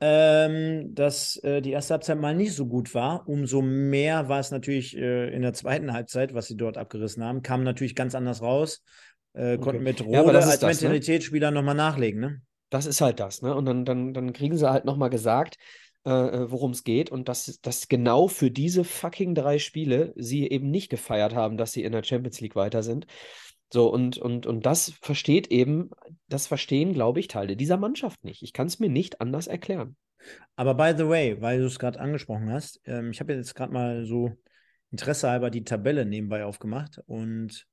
ähm, dass äh, die erste Halbzeit mal nicht so gut war. Umso mehr war es natürlich äh, in der zweiten Halbzeit, was sie dort abgerissen haben, kam natürlich ganz anders raus äh, okay. konnten mit Rode ja, als das, ne? Mentalitätsspieler ne? nochmal nachlegen, ne? Das ist halt das, ne? Und dann, dann, dann kriegen sie halt nochmal gesagt, äh, äh worum es geht und dass, dass genau für diese fucking drei Spiele sie eben nicht gefeiert haben, dass sie in der Champions League weiter sind. So, und, und, und das versteht eben, das verstehen, glaube ich, Teile dieser Mannschaft nicht. Ich kann es mir nicht anders erklären. Aber by the way, weil du es gerade angesprochen hast, ähm, ich habe jetzt gerade mal so Interesse halber die Tabelle nebenbei aufgemacht und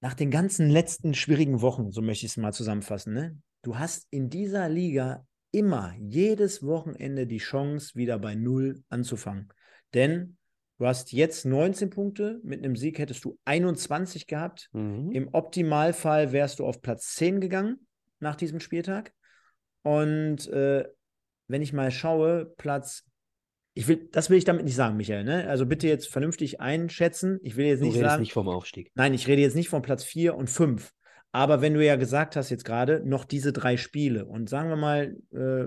nach den ganzen letzten schwierigen Wochen, so möchte ich es mal zusammenfassen, ne? du hast in dieser Liga immer jedes Wochenende die Chance, wieder bei Null anzufangen. Denn du hast jetzt 19 Punkte, mit einem Sieg hättest du 21 gehabt. Mhm. Im Optimalfall wärst du auf Platz 10 gegangen nach diesem Spieltag. Und äh, wenn ich mal schaue, Platz ich will, das will ich damit nicht sagen, Michael. Ne? Also bitte jetzt vernünftig einschätzen. Ich will jetzt nicht du redest sagen. nicht vom Aufstieg. Nein, ich rede jetzt nicht von Platz 4 und 5. Aber wenn du ja gesagt hast jetzt gerade, noch diese drei Spiele und sagen wir mal, äh,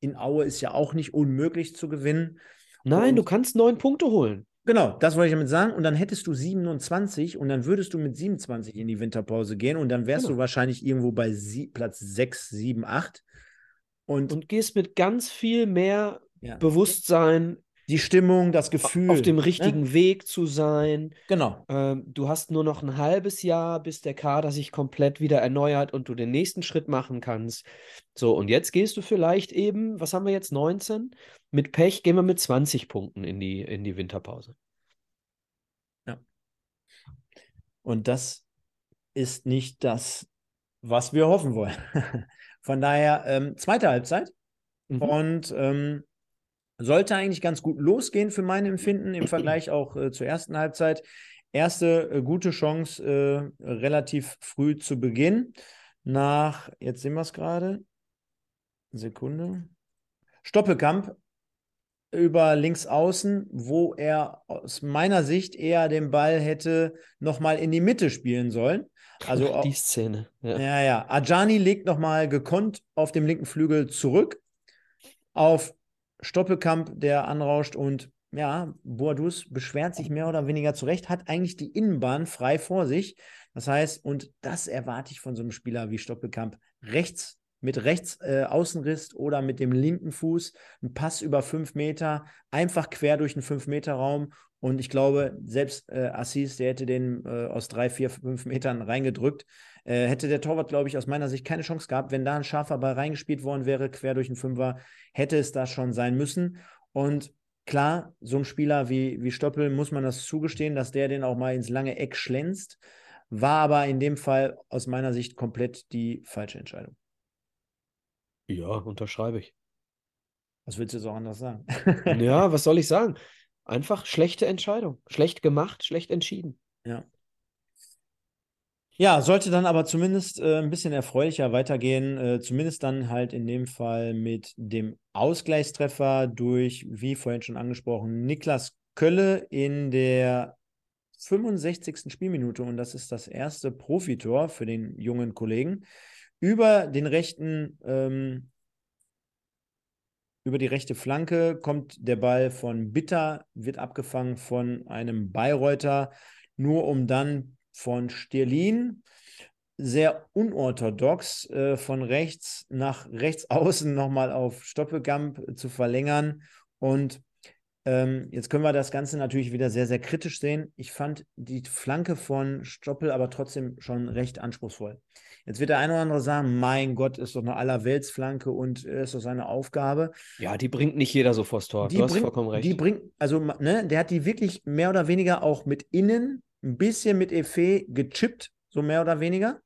in Aue ist ja auch nicht unmöglich zu gewinnen. Nein, und, du kannst neun Punkte holen. Genau, das wollte ich damit sagen. Und dann hättest du 27 und dann würdest du mit 27 in die Winterpause gehen und dann wärst genau. du wahrscheinlich irgendwo bei Platz 6, 7, 8. Und, und gehst mit ganz viel mehr ja. Bewusstsein, die Stimmung, das Gefühl. Auf dem ne? richtigen ne? Weg zu sein. Genau. Ähm, du hast nur noch ein halbes Jahr, bis der Kader sich komplett wieder erneuert und du den nächsten Schritt machen kannst. So, und jetzt gehst du vielleicht eben, was haben wir jetzt, 19? Mit Pech gehen wir mit 20 Punkten in die, in die Winterpause. Ja. Und das ist nicht das, was wir hoffen wollen. *laughs* Von daher, ähm, zweite Halbzeit. Mhm. Und ähm, sollte eigentlich ganz gut losgehen für mein Empfinden im Vergleich auch äh, zur ersten Halbzeit. Erste äh, gute Chance äh, relativ früh zu Beginn. Nach, jetzt sehen wir es gerade, Sekunde. Stoppelkamp über links außen, wo er aus meiner Sicht eher den Ball hätte nochmal in die Mitte spielen sollen. Also *laughs* die Szene. Ja, ja. ja. Ajani legt nochmal gekonnt auf dem linken Flügel zurück auf Stoppelkamp, der anrauscht und ja, Boadus beschwert sich mehr oder weniger zurecht, hat eigentlich die Innenbahn frei vor sich. Das heißt, und das erwarte ich von so einem Spieler wie Stoppelkamp, rechts mit rechts äh, Außenriss oder mit dem linken Fuß, ein Pass über fünf Meter, einfach quer durch den fünf Meter Raum. Und ich glaube, selbst äh, Assis, der hätte den äh, aus drei, vier, fünf Metern reingedrückt. Äh, hätte der Torwart, glaube ich, aus meiner Sicht keine Chance gehabt. Wenn da ein scharfer Ball reingespielt worden wäre, quer durch den Fünfer, hätte es das schon sein müssen. Und klar, so ein Spieler wie, wie Stoppel muss man das zugestehen, dass der den auch mal ins lange Eck schlänzt. War aber in dem Fall aus meiner Sicht komplett die falsche Entscheidung. Ja, unterschreibe ich. Was willst du jetzt auch anders sagen? ja, was soll ich sagen? Einfach schlechte Entscheidung. Schlecht gemacht, schlecht entschieden. Ja. Ja, sollte dann aber zumindest äh, ein bisschen erfreulicher weitergehen. Äh, zumindest dann halt in dem Fall mit dem Ausgleichstreffer durch, wie vorhin schon angesprochen, Niklas Kölle in der 65. Spielminute und das ist das erste Profitor für den jungen Kollegen. Über den rechten, ähm, über die rechte Flanke kommt der Ball von Bitter, wird abgefangen von einem Bayreuther, nur um dann von Stirlin sehr unorthodox äh, von rechts nach rechts *laughs* außen nochmal auf Stoppelkamp zu verlängern. Und ähm, jetzt können wir das Ganze natürlich wieder sehr, sehr kritisch sehen. Ich fand die Flanke von Stoppel aber trotzdem schon recht anspruchsvoll. Jetzt wird der eine oder andere sagen, mein Gott, ist doch eine Allerweltsflanke und äh, ist doch seine Aufgabe. Ja, die bringt nicht jeder so vors Tor. Die du hast bringt, vollkommen recht. Die bringt, also ne, der hat die wirklich mehr oder weniger auch mit innen, ein bisschen mit Effet gechippt, so mehr oder weniger.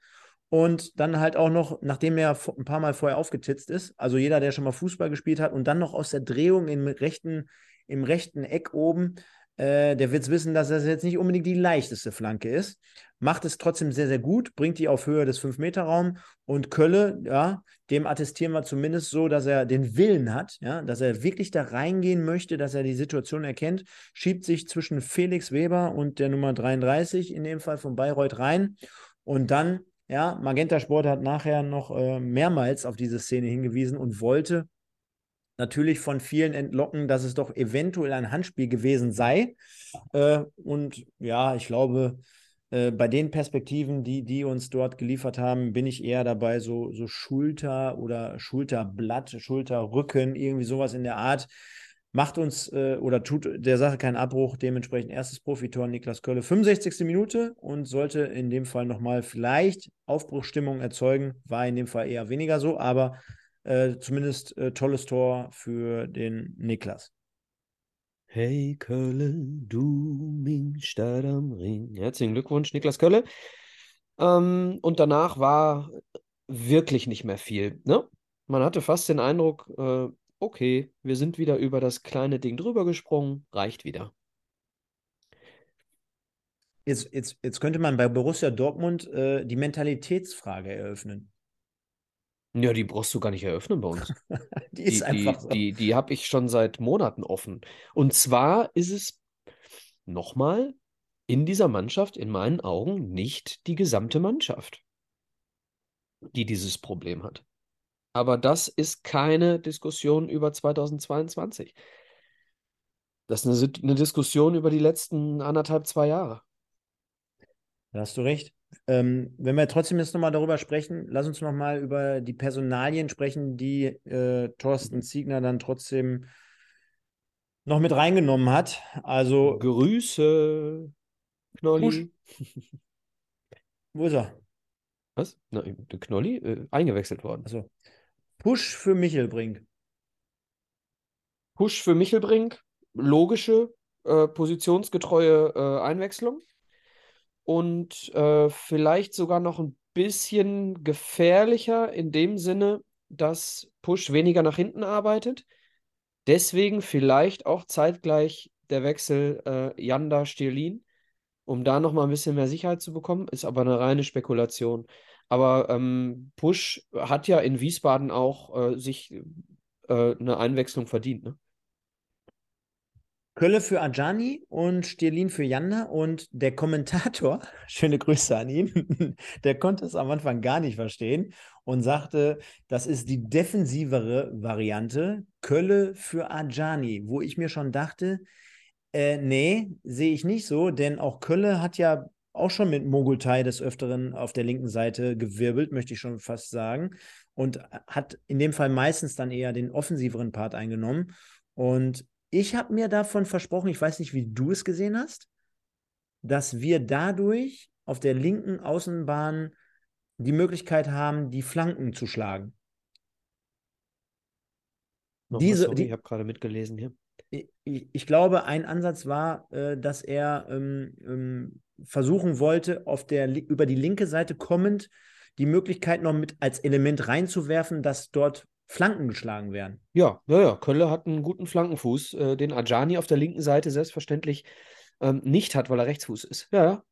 Und dann halt auch noch, nachdem er ein paar Mal vorher aufgetitzt ist, also jeder, der schon mal Fußball gespielt hat, und dann noch aus der Drehung im rechten im rechten Eck oben. Äh, der wird es wissen, dass das jetzt nicht unbedingt die leichteste Flanke ist. Macht es trotzdem sehr, sehr gut, bringt die auf Höhe des 5-Meter-Raum. Und Kölle, ja, dem attestieren wir zumindest so, dass er den Willen hat, ja, dass er wirklich da reingehen möchte, dass er die Situation erkennt, schiebt sich zwischen Felix Weber und der Nummer 33, in dem Fall von Bayreuth rein. Und dann, ja, Magenta Sport hat nachher noch äh, mehrmals auf diese Szene hingewiesen und wollte natürlich von vielen entlocken, dass es doch eventuell ein Handspiel gewesen sei. Äh, und ja, ich glaube, äh, bei den Perspektiven, die die uns dort geliefert haben, bin ich eher dabei, so, so Schulter oder Schulterblatt, Schulterrücken, irgendwie sowas in der Art. Macht uns äh, oder tut der Sache keinen Abbruch. Dementsprechend erstes Profitor Niklas Kölle, 65. Minute und sollte in dem Fall nochmal vielleicht Aufbruchstimmung erzeugen. War in dem Fall eher weniger so, aber äh, zumindest äh, tolles Tor für den Niklas. Hey Kölle, du Mingstadt am Ring. Herzlichen Glückwunsch, Niklas Kölle. Ähm, und danach war wirklich nicht mehr viel. Ne? Man hatte fast den Eindruck, äh, okay, wir sind wieder über das kleine Ding drüber gesprungen, reicht wieder. Jetzt, jetzt, jetzt könnte man bei Borussia Dortmund äh, die Mentalitätsfrage eröffnen. Ja, die brauchst du gar nicht eröffnen bei uns. *laughs* die ist die, einfach die, so. Die, die habe ich schon seit Monaten offen. Und zwar ist es nochmal in dieser Mannschaft, in meinen Augen, nicht die gesamte Mannschaft, die dieses Problem hat. Aber das ist keine Diskussion über 2022. Das ist eine, eine Diskussion über die letzten anderthalb, zwei Jahre. Da hast du recht. Ähm, wenn wir trotzdem jetzt nochmal darüber sprechen, lass uns nochmal über die Personalien sprechen, die äh, Thorsten Ziegner dann trotzdem noch mit reingenommen hat. Also Grüße, Knolli. Wo ist er? Was? Na, Knolli? Äh, eingewechselt worden. Also Push für Michelbrink. Push für Michelbrink. Logische, äh, positionsgetreue äh, Einwechslung und äh, vielleicht sogar noch ein bisschen gefährlicher in dem Sinne, dass Push weniger nach hinten arbeitet. Deswegen vielleicht auch zeitgleich der Wechsel äh, Janda Stirlin, um da nochmal ein bisschen mehr Sicherheit zu bekommen. Ist aber eine reine Spekulation. Aber ähm, Push hat ja in Wiesbaden auch äh, sich äh, eine Einwechslung verdient. Ne? Kölle für Ajani und Stirlin für Janda. Und der Kommentator, *laughs* schöne Grüße an ihn, *laughs* der konnte es am Anfang gar nicht verstehen und sagte, das ist die defensivere Variante, Kölle für Ajani, wo ich mir schon dachte, äh, nee, sehe ich nicht so, denn auch Kölle hat ja auch schon mit Mogultai des Öfteren auf der linken Seite gewirbelt, möchte ich schon fast sagen. und hat in dem Fall meistens dann eher den offensiveren Part eingenommen. Und ich habe mir davon versprochen, ich weiß nicht, wie du es gesehen hast, dass wir dadurch auf der linken Außenbahn die Möglichkeit haben, die Flanken zu schlagen. Nochmal, Diese, sorry, die, ich habe gerade mitgelesen hier. Ich, ich, glaube, ein Ansatz war, äh, dass er ähm, ähm, versuchen wollte, auf der, über die linke Seite kommend die Möglichkeit noch mit als Element reinzuwerfen, dass dort Flanken geschlagen werden. Ja, ja, ja. Kölle hat einen guten Flankenfuß, äh, den Ajani auf der linken Seite selbstverständlich ähm, nicht hat, weil er Rechtsfuß ist. Ja, ja.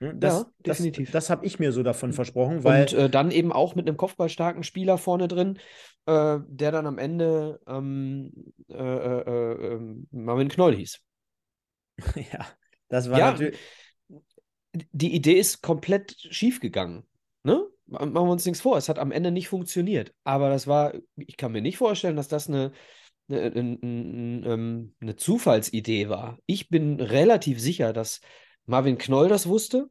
Das, ja, definitiv. Das, das habe ich mir so davon versprochen. Weil Und äh, dann eben auch mit einem kopfballstarken Spieler vorne drin, äh, der dann am Ende ähm, äh, äh, ähm, Marvin Knoll hieß. *laughs* ja, das war ja, natürlich. Die Idee ist komplett schief gegangen. Ne? Machen wir uns nichts vor, es hat am Ende nicht funktioniert. Aber das war, ich kann mir nicht vorstellen, dass das eine, eine, eine, ähm, eine Zufallsidee war. Ich bin relativ sicher, dass Marvin Knoll das wusste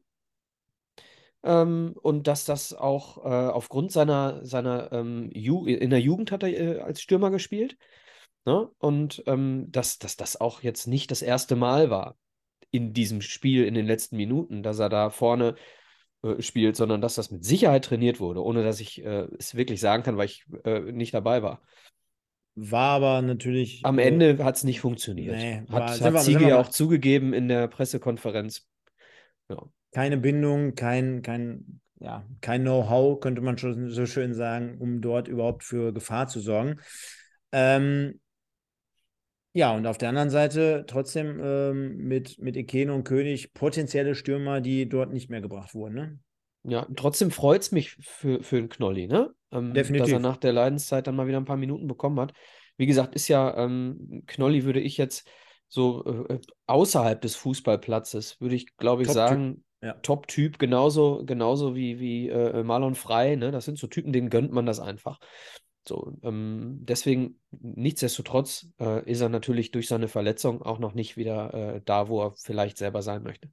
ähm, und dass das auch äh, aufgrund seiner, seiner ähm, in der Jugend hat er äh, als Stürmer gespielt. Ne? Und ähm, dass, dass das auch jetzt nicht das erste Mal war in diesem Spiel in den letzten Minuten, dass er da vorne äh, spielt, sondern dass das mit Sicherheit trainiert wurde, ohne dass ich äh, es wirklich sagen kann, weil ich äh, nicht dabei war. War aber natürlich. Am äh, Ende hat es nicht funktioniert. Nee, hat hat Ziege ja auch zugegeben in der Pressekonferenz. Ja. Keine Bindung, kein, kein, ja, kein Know-how, könnte man schon so schön sagen, um dort überhaupt für Gefahr zu sorgen. Ähm, ja, und auf der anderen Seite trotzdem ähm, mit, mit Ikene und König potenzielle Stürmer, die dort nicht mehr gebracht wurden. Ne? Ja, trotzdem freut es mich für, für den Knolli, ne? Ähm, Definitiv. Dass er nach der Leidenszeit dann mal wieder ein paar Minuten bekommen hat. Wie gesagt, ist ja, ähm, Knolli würde ich jetzt so äh, äh außerhalb des Fußballplatzes, würde ich, glaube ich, sagen, ja. Top-Typ, genauso, genauso wie, wie äh, Marlon Frey, ne? Das sind so Typen, denen gönnt man das einfach. So, ähm, deswegen, nichtsdestotrotz äh, ist er natürlich durch seine Verletzung auch noch nicht wieder äh, da, wo er vielleicht selber sein möchte.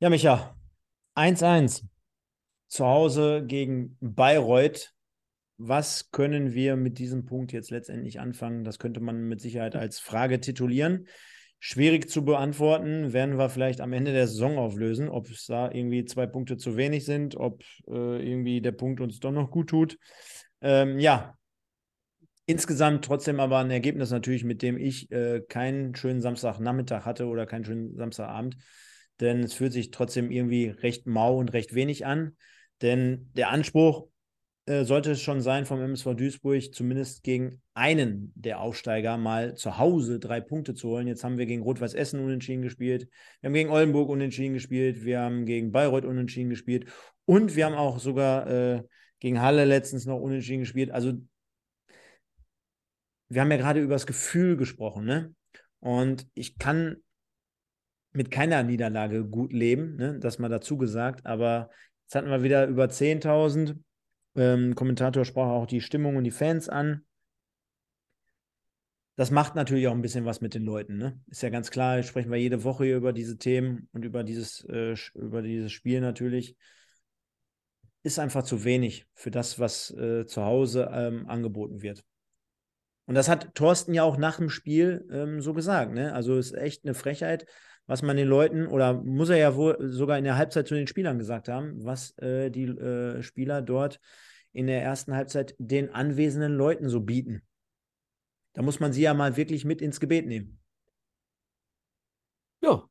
Ja, Micha, 1-1 zu Hause gegen Bayreuth. Was können wir mit diesem Punkt jetzt letztendlich anfangen? Das könnte man mit Sicherheit als Frage titulieren. Schwierig zu beantworten, werden wir vielleicht am Ende der Saison auflösen, ob es da irgendwie zwei Punkte zu wenig sind, ob äh, irgendwie der Punkt uns doch noch gut tut. Ähm, ja, insgesamt trotzdem aber ein Ergebnis natürlich, mit dem ich äh, keinen schönen Samstagnachmittag hatte oder keinen schönen Samstagabend. Denn es fühlt sich trotzdem irgendwie recht mau und recht wenig an. Denn der Anspruch äh, sollte es schon sein vom MSV Duisburg, zumindest gegen einen der Aufsteiger mal zu Hause drei Punkte zu holen. Jetzt haben wir gegen Rot-Weiß Essen unentschieden gespielt. Wir haben gegen Oldenburg unentschieden gespielt. Wir haben gegen Bayreuth unentschieden gespielt. Und wir haben auch sogar äh, gegen Halle letztens noch unentschieden gespielt. Also wir haben ja gerade über das Gefühl gesprochen, ne? Und ich kann mit keiner Niederlage gut leben, ne? das mal dazu gesagt. Aber jetzt hatten wir wieder über 10.000. Ähm, Kommentator sprach auch die Stimmung und die Fans an. Das macht natürlich auch ein bisschen was mit den Leuten. Ne? Ist ja ganz klar, sprechen wir jede Woche hier über diese Themen und über dieses, äh, über dieses Spiel natürlich ist einfach zu wenig für das, was äh, zu Hause ähm, angeboten wird. Und das hat Thorsten ja auch nach dem Spiel ähm, so gesagt. Ne? Also ist echt eine Frechheit, was man den Leuten, oder muss er ja wohl sogar in der Halbzeit zu den Spielern gesagt haben, was äh, die äh, Spieler dort in der ersten Halbzeit den anwesenden Leuten so bieten. Da muss man sie ja mal wirklich mit ins Gebet nehmen. Ja.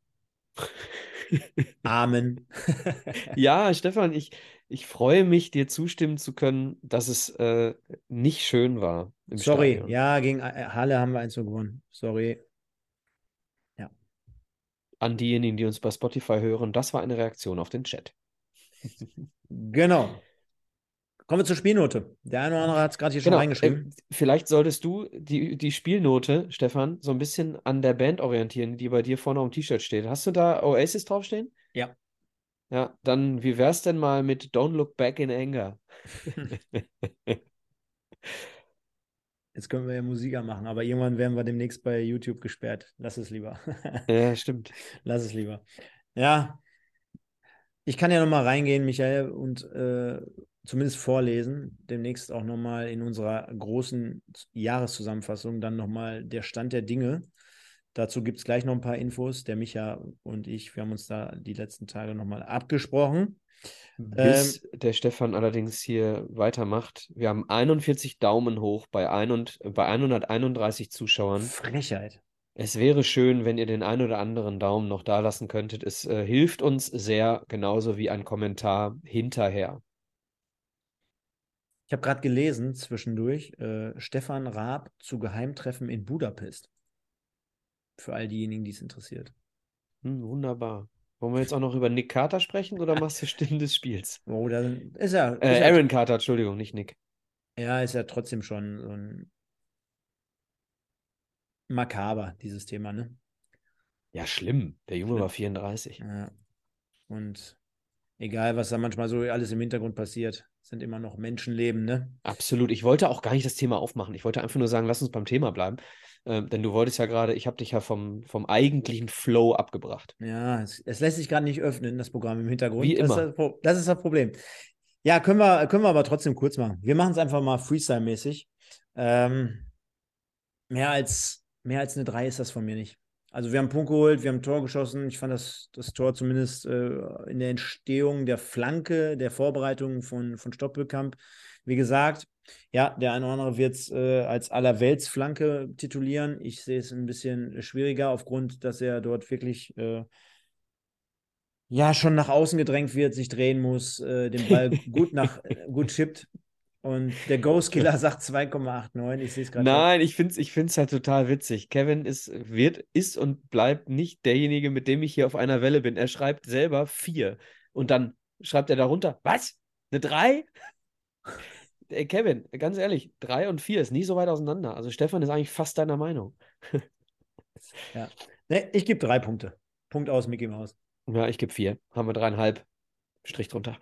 Amen. *laughs* ja, Stefan, ich, ich freue mich, dir zustimmen zu können, dass es äh, nicht schön war. Sorry, Stadion. ja, gegen äh, Halle haben wir eins gewonnen. Sorry. Ja. An diejenigen, die uns bei Spotify hören, das war eine Reaktion auf den Chat. genau. Kommen wir zur Spielnote. Der eine oder andere hat es gerade hier genau. schon reingeschrieben. Äh, vielleicht solltest du die, die Spielnote, Stefan, so ein bisschen an der Band orientieren, die bei dir vorne auf dem T-Shirt steht. Hast du da Oasis draufstehen? Ja. Ja, dann wie wär's denn mal mit Don't Look Back in Anger? *laughs* Jetzt können wir ja Musiker machen, aber irgendwann werden wir demnächst bei YouTube gesperrt. Lass es lieber. ja, stimmt. *laughs* Lass es lieber. Ja, Ich kann ja nochmal reingehen, Michael, und äh, zumindest vorlesen. Demnächst auch nochmal in unserer großen Jahreszusammenfassung dann nochmal der Stand der Dinge. Dazu gibt es gleich noch ein paar Infos. Der Micha und ich, wir haben uns da die letzten Tage nochmal abgesprochen. Bis ähm, der Stefan allerdings hier weitermacht. Wir haben 41 Daumen hoch bei, ein und, bei 131 Zuschauern. Frechheit. Es wäre schön, wenn ihr den ein oder anderen Daumen noch da lassen könntet. Es äh, hilft uns sehr, genauso wie ein Kommentar hinterher. Ich habe gerade gelesen zwischendurch, äh, Stefan Raab zu Geheimtreffen in Budapest. Für all diejenigen, die es interessiert. Hm, wunderbar. Wollen wir jetzt auch noch über Nick Carter sprechen oder machst du Stimmen des Spiels? Oh, da ist er. Äh, Aaron Carter, Entschuldigung, nicht Nick. Ja, ist ja trotzdem schon so ein makaber, dieses Thema, ne? Ja, schlimm. Der Junge schlimm. war 34. Ja. Und egal, was da manchmal so alles im Hintergrund passiert, sind immer noch Menschenleben, ne? Absolut. Ich wollte auch gar nicht das Thema aufmachen. Ich wollte einfach nur sagen, lass uns beim Thema bleiben. Ähm, denn du wolltest ja gerade, ich habe dich ja vom, vom eigentlichen Flow abgebracht. Ja, es, es lässt sich gerade nicht öffnen, das Programm im Hintergrund. Wie das immer. Ist das, das, ist das Problem. Ja, können wir, können wir aber trotzdem kurz machen. Wir machen es einfach mal Freestyle-mäßig. Ähm, mehr, als, mehr als eine 3 ist das von mir nicht. Also wir haben einen Punkt geholt, wir haben ein Tor geschossen. Ich fand das, das Tor zumindest äh, in der Entstehung der Flanke, der Vorbereitung von, von Stoppelkamp. Wie gesagt, ja, der eine oder andere wird es äh, als Allerweltsflanke titulieren. Ich sehe es ein bisschen schwieriger, aufgrund, dass er dort wirklich äh, ja schon nach außen gedrängt wird, sich drehen muss, äh, den Ball *laughs* gut nach gut chippt. Und der Ghost Killer *laughs* sagt 2,89. Ich sehe es gerade. Nein, ich finde es ich find's halt total witzig. Kevin ist, wird, ist und bleibt nicht derjenige, mit dem ich hier auf einer Welle bin. Er schreibt selber vier. Und dann schreibt er darunter, was? Eine drei? *laughs* Ey, Kevin, ganz ehrlich, drei und vier ist nie so weit auseinander. Also Stefan ist eigentlich fast deiner Meinung. *laughs* ja. Nee, ich gebe drei Punkte. Punkt aus, Mickey Maus. Ja, ich gebe vier. Haben wir dreieinhalb. Strich drunter.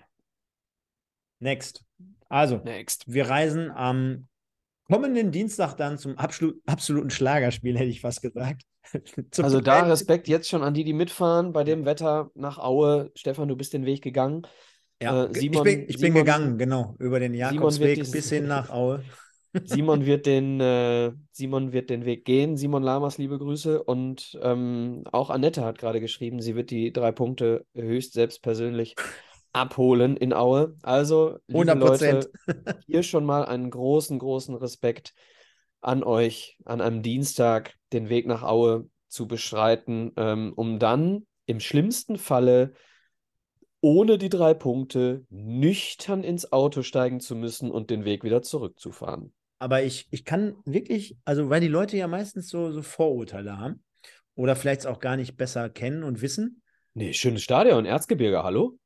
Next. Also, Next. wir reisen am kommenden Dienstag dann zum absolut, absoluten Schlagerspiel, hätte ich fast gesagt. *laughs* also da Respekt jetzt schon an die, die mitfahren bei dem Wetter nach Aue. Stefan, du bist den Weg gegangen. Ja, äh, Simon, ich, bin, ich Simon, bin, gegangen, genau, über den Jakobsweg bis hin *laughs* nach Aue. Simon wird *laughs* den, äh, Simon wird den Weg gehen. Simon Lamas, liebe Grüße. Und ähm, auch Annette hat gerade geschrieben, sie wird die drei Punkte höchst selbst persönlich abholen in Aue. Also, liebe 100%. Leute, *laughs* hier schon mal einen großen, großen Respekt an euch, an einem Dienstag den Weg nach Aue zu beschreiten, ähm, um dann im schlimmsten Falle ohne die drei Punkte nüchtern ins Auto steigen zu müssen und den Weg wieder zurückzufahren. Aber ich, ich kann wirklich, also weil die Leute ja meistens so, so Vorurteile haben oder vielleicht auch gar nicht besser kennen und wissen. Nee, schönes Stadion, Erzgebirge, hallo?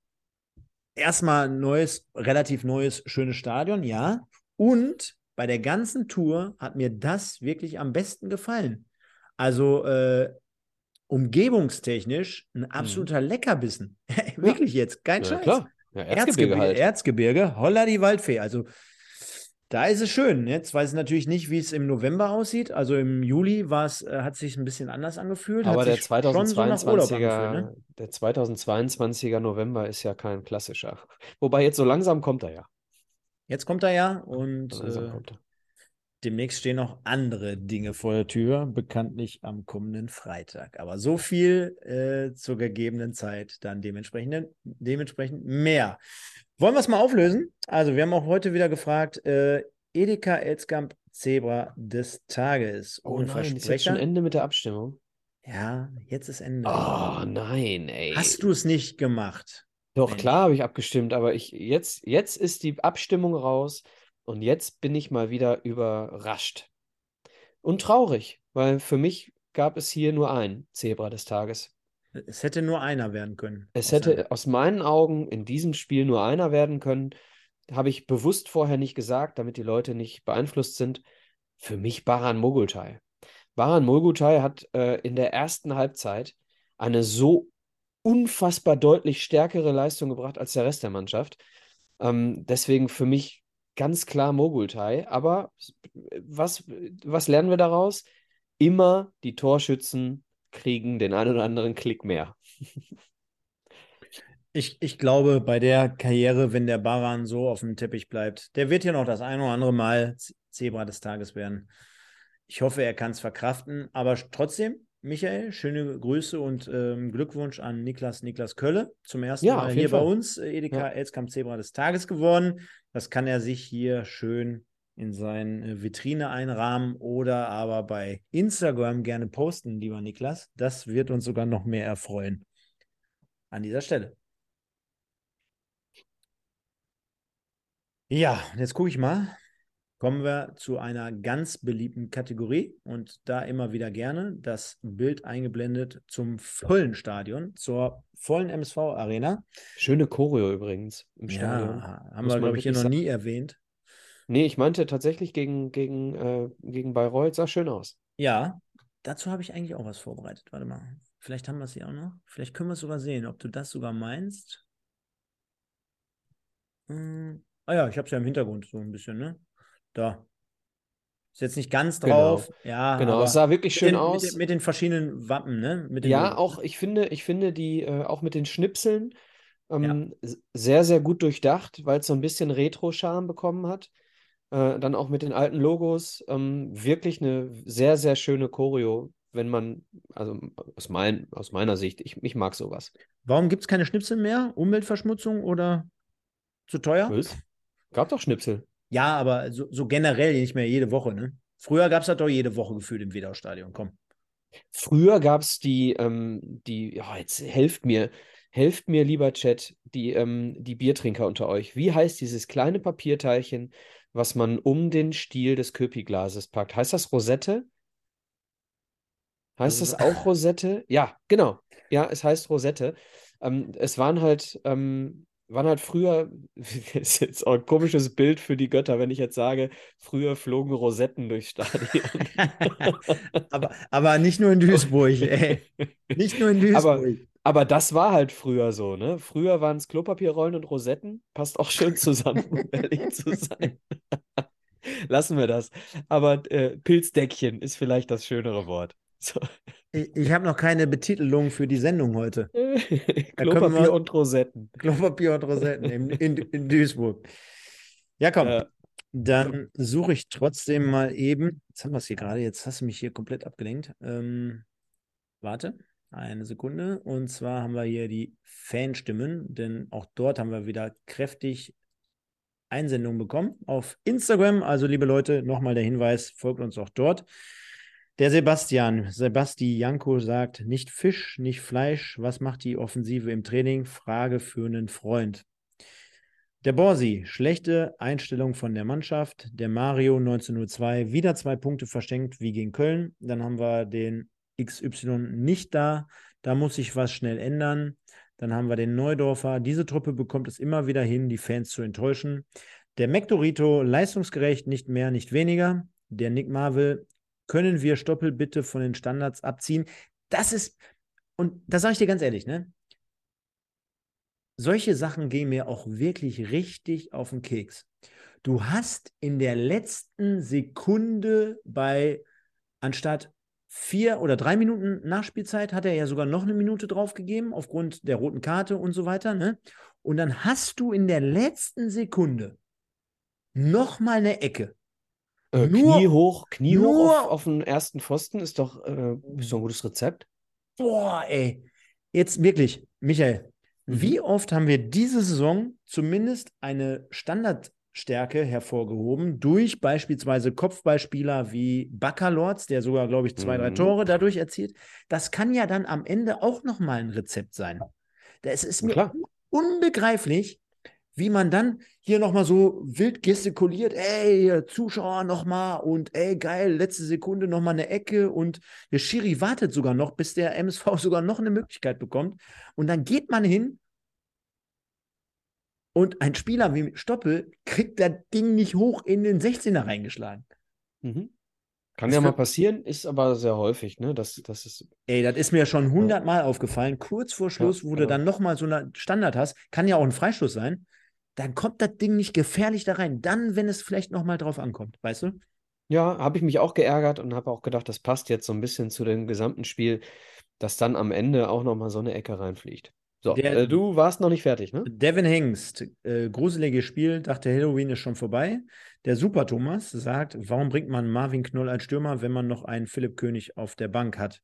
Erstmal ein neues, relativ neues, schönes Stadion, ja. Und bei der ganzen Tour hat mir das wirklich am besten gefallen. Also äh, umgebungstechnisch ein mhm. absoluter mhm. Leckerbissen. *laughs* Wirklich jetzt, kein ja, Scheiß. Klar. Ja, Erzgebirge, Erzgebirge, halt. Erzgebirge, holla die Waldfee. Also da ist es schön. Jetzt weiß ich natürlich nicht, wie es im November aussieht. Also im Juli war es, äh, hat sich ein bisschen anders angefühlt. Aber der 2022er, so ne? der 2022er November ist ja kein klassischer. Wobei jetzt so langsam kommt er ja. Jetzt kommt er ja und äh, er. Demnächst stehen noch andere Dinge vor der Tür, bekanntlich am kommenden Freitag. Aber so viel äh, zur gegebenen Zeit, dann dementsprechend, dementsprechend mehr. Wollen wir es mal auflösen? Also, wir haben auch heute wieder gefragt, äh, Edeka Elskamp Zebra des Tages. Oh nein, ist jetzt schon Ende mit der Abstimmung? Ja, jetzt ist Ende. Oh nein, ey. Hast du es nicht gemacht? Doch, Mensch. klar habe ich abgestimmt, aber ich, jetzt, jetzt ist die Abstimmung raus. Und jetzt bin ich mal wieder überrascht. Und traurig, weil für mich gab es hier nur ein Zebra des Tages. Es hätte nur einer werden können. Es hätte einem. aus meinen Augen in diesem Spiel nur einer werden können. Habe ich bewusst vorher nicht gesagt, damit die Leute nicht beeinflusst sind. Für mich Baran Mogultai. Baran Mogultai hat äh, in der ersten Halbzeit eine so unfassbar deutlich stärkere Leistung gebracht als der Rest der Mannschaft. Ähm, deswegen für mich ganz klar Mogultai. Aber was, was lernen wir daraus? Immer die Torschützen kriegen den einen oder anderen Klick mehr. *laughs* Ich, ich glaube, bei der Karriere, wenn der Baran so auf dem Teppich bleibt, der wird ja noch das ein oder andere Mal Zebra des Tages werden. Ich hoffe, er kann es verkraften, aber trotzdem, Michael, schöne Grüße und ähm, Glückwunsch an Niklas Niklas Kölle. Zum ersten Ja, Mal hier jeden bei Fall. uns, äh, Edeka Ja. Elskamp Zebra des Tages geworden. Das kann er sich hier schön in seine Vitrine einrahmen oder aber bei Instagram gerne posten, lieber Niklas. Das wird uns sogar noch mehr erfreuen. An dieser Stelle. Ja, jetzt gucke ich mal. Kommen wir zu einer ganz beliebten Kategorie und da immer wieder gerne das Bild eingeblendet zum vollen Stadion, zur vollen MSV-Arena. Schöne Choreo übrigens im Stadion. Ja, haben Muss wir, glaube ich, hier noch nie erwähnt. Nee, ich meinte tatsächlich gegen, gegen, äh, gegen Bayreuth, sah schön aus. Ja, dazu habe ich eigentlich auch was vorbereitet. Warte mal. Vielleicht haben wir es hier auch noch. Vielleicht können wir es sogar sehen, ob du das sogar meinst. Hm. Ah ja, ich habe es ja im Hintergrund so ein bisschen, ne? Da. Ist jetzt nicht ganz Genau. drauf. Ja, Genau, es sah wirklich schön den, aus. Mit den, mit den verschiedenen Wappen, ne? Ja, Logos, auch ich finde, ich finde die äh, auch mit den Schnipseln Ja. ähm, s- sehr, sehr gut durchdacht, weil es so ein bisschen Retro-Charme bekommen hat. Äh, dann auch mit den alten Logos. Ähm, wirklich eine sehr, sehr schöne Choreo, wenn man, also aus, mein, aus meiner Sicht, ich, ich mag sowas. Warum gibt es keine Schnipsel mehr? Umweltverschmutzung oder zu teuer? Was? Gab doch Schnipsel. Ja, aber so, so generell nicht mehr jede Woche, ne? Früher gab es das doch jede Woche gefühlt im Wedau-Stadion. Komm. Früher gab es die, ähm, die, ja, jetzt helft mir, helft mir, lieber Chat, die, ähm, die Biertrinker unter euch. Wie heißt dieses kleine Papierteilchen, was man um den Stiel des Köpi-Glases packt? Heißt das Rosette? Heißt das auch Rosette? Ja, genau. Ja, es heißt Rosette. Ähm, es waren halt, ähm, waren halt früher, *laughs* das ist jetzt auch ein komisches Bild für die Götter, wenn ich jetzt sage, früher flogen Rosetten durchs Stadion. *laughs* aber, aber nicht nur in Duisburg, ey. Nicht nur in *laughs* Aber, Duisburg. aber das war halt früher so, ne? Früher waren es Klopapierrollen und Rosetten. Passt auch schön zusammen, um ehrlich zu sein. Lassen wir das. Aber äh, Pilzdeckchen ist vielleicht das schönere Wort. So. Ich, ich habe noch keine Betitelung für die Sendung heute. *laughs* Klopapier wir- und Rosetten. Klopapier und Rosetten in, in, in Duisburg. Ja, komm. Ja. Dann suche ich trotzdem mal eben. Jetzt haben wir es hier gerade. Jetzt hast du mich hier komplett abgelenkt. Ähm, warte, eine Sekunde. Und zwar haben wir hier die Fanstimmen, denn auch dort haben wir wieder kräftig Einsendungen bekommen auf Instagram. Also, liebe Leute, nochmal der Hinweis: folgt uns auch dort. Der Sebastian, Sebasti Janko sagt: Nicht Fisch, nicht Fleisch. Was macht die Offensive im Training? Frage für einen Freund. Der Borsi, schlechte Einstellung von der Mannschaft. Der Mario 1902, wieder zwei Punkte verschenkt wie gegen Köln. Dann haben wir den XY nicht da. Da muss sich was schnell ändern. Dann haben wir den Neudorfer. Diese Truppe bekommt es immer wieder hin, die Fans zu enttäuschen. Der Mektorito, leistungsgerecht, nicht mehr, nicht weniger. Der Nick Marvel, können wir Stoppel bitte von den Standards abziehen? Das ist, und da sage ich dir ganz ehrlich, ne? solche Sachen gehen mir auch wirklich richtig auf den Keks. Du hast in der letzten Sekunde bei, anstatt vier oder drei Minuten Nachspielzeit, hat er ja sogar noch eine Minute draufgegeben, aufgrund der roten Karte und so weiter. Ne? Und dann hast du in der letzten Sekunde nochmal eine Ecke. Äh, Nur- Knie hoch, Knie hoch nur- auf, auf den ersten Pfosten ist doch, äh, ist doch ein gutes Rezept. Boah, ey. Jetzt wirklich, Michael, Mhm. wie oft haben wir diese Saison zumindest eine Standardstärke hervorgehoben durch beispielsweise Kopfballspieler wie Baccalords, der sogar, glaube ich, zwei, drei Mhm. Tore dadurch erzielt. Das kann ja dann am Ende auch nochmal ein Rezept sein. Das ist mir klar. unbegreiflich, wie man dann hier nochmal so wild gestikuliert, ey, Zuschauer nochmal und ey, geil, letzte Sekunde nochmal eine Ecke und der Schiri wartet sogar noch, bis der MSV *laughs* sogar noch eine Möglichkeit bekommt. Und dann geht man hin und ein Spieler wie Stoppel kriegt das Ding nicht hoch in den 16er reingeschlagen. Mhm. Kann Das ja mal passieren, ist aber sehr häufig, ne? Das, das ist, Ey, das ist mir schon hundertmal aufgefallen. Kurz vor Schluss, wo du genau. dann nochmal so einen Standard hast, kann ja auch ein Freistoß sein, dann kommt das Ding nicht gefährlich da rein. Dann, wenn es vielleicht nochmal drauf ankommt, weißt du? ja, habe ich mich auch geärgert und habe auch gedacht, das passt jetzt so ein bisschen zu dem gesamten Spiel, dass dann am Ende auch nochmal so eine Ecke reinfliegt. So, Der- äh, du warst noch nicht fertig, ne? Devin Hengst, äh, gruseliges Spiel, dachte Halloween ist schon vorbei. Der Super Thomas sagt, warum bringt man Marvin Knoll als Stürmer, wenn man noch einen Philipp König auf der Bank hat?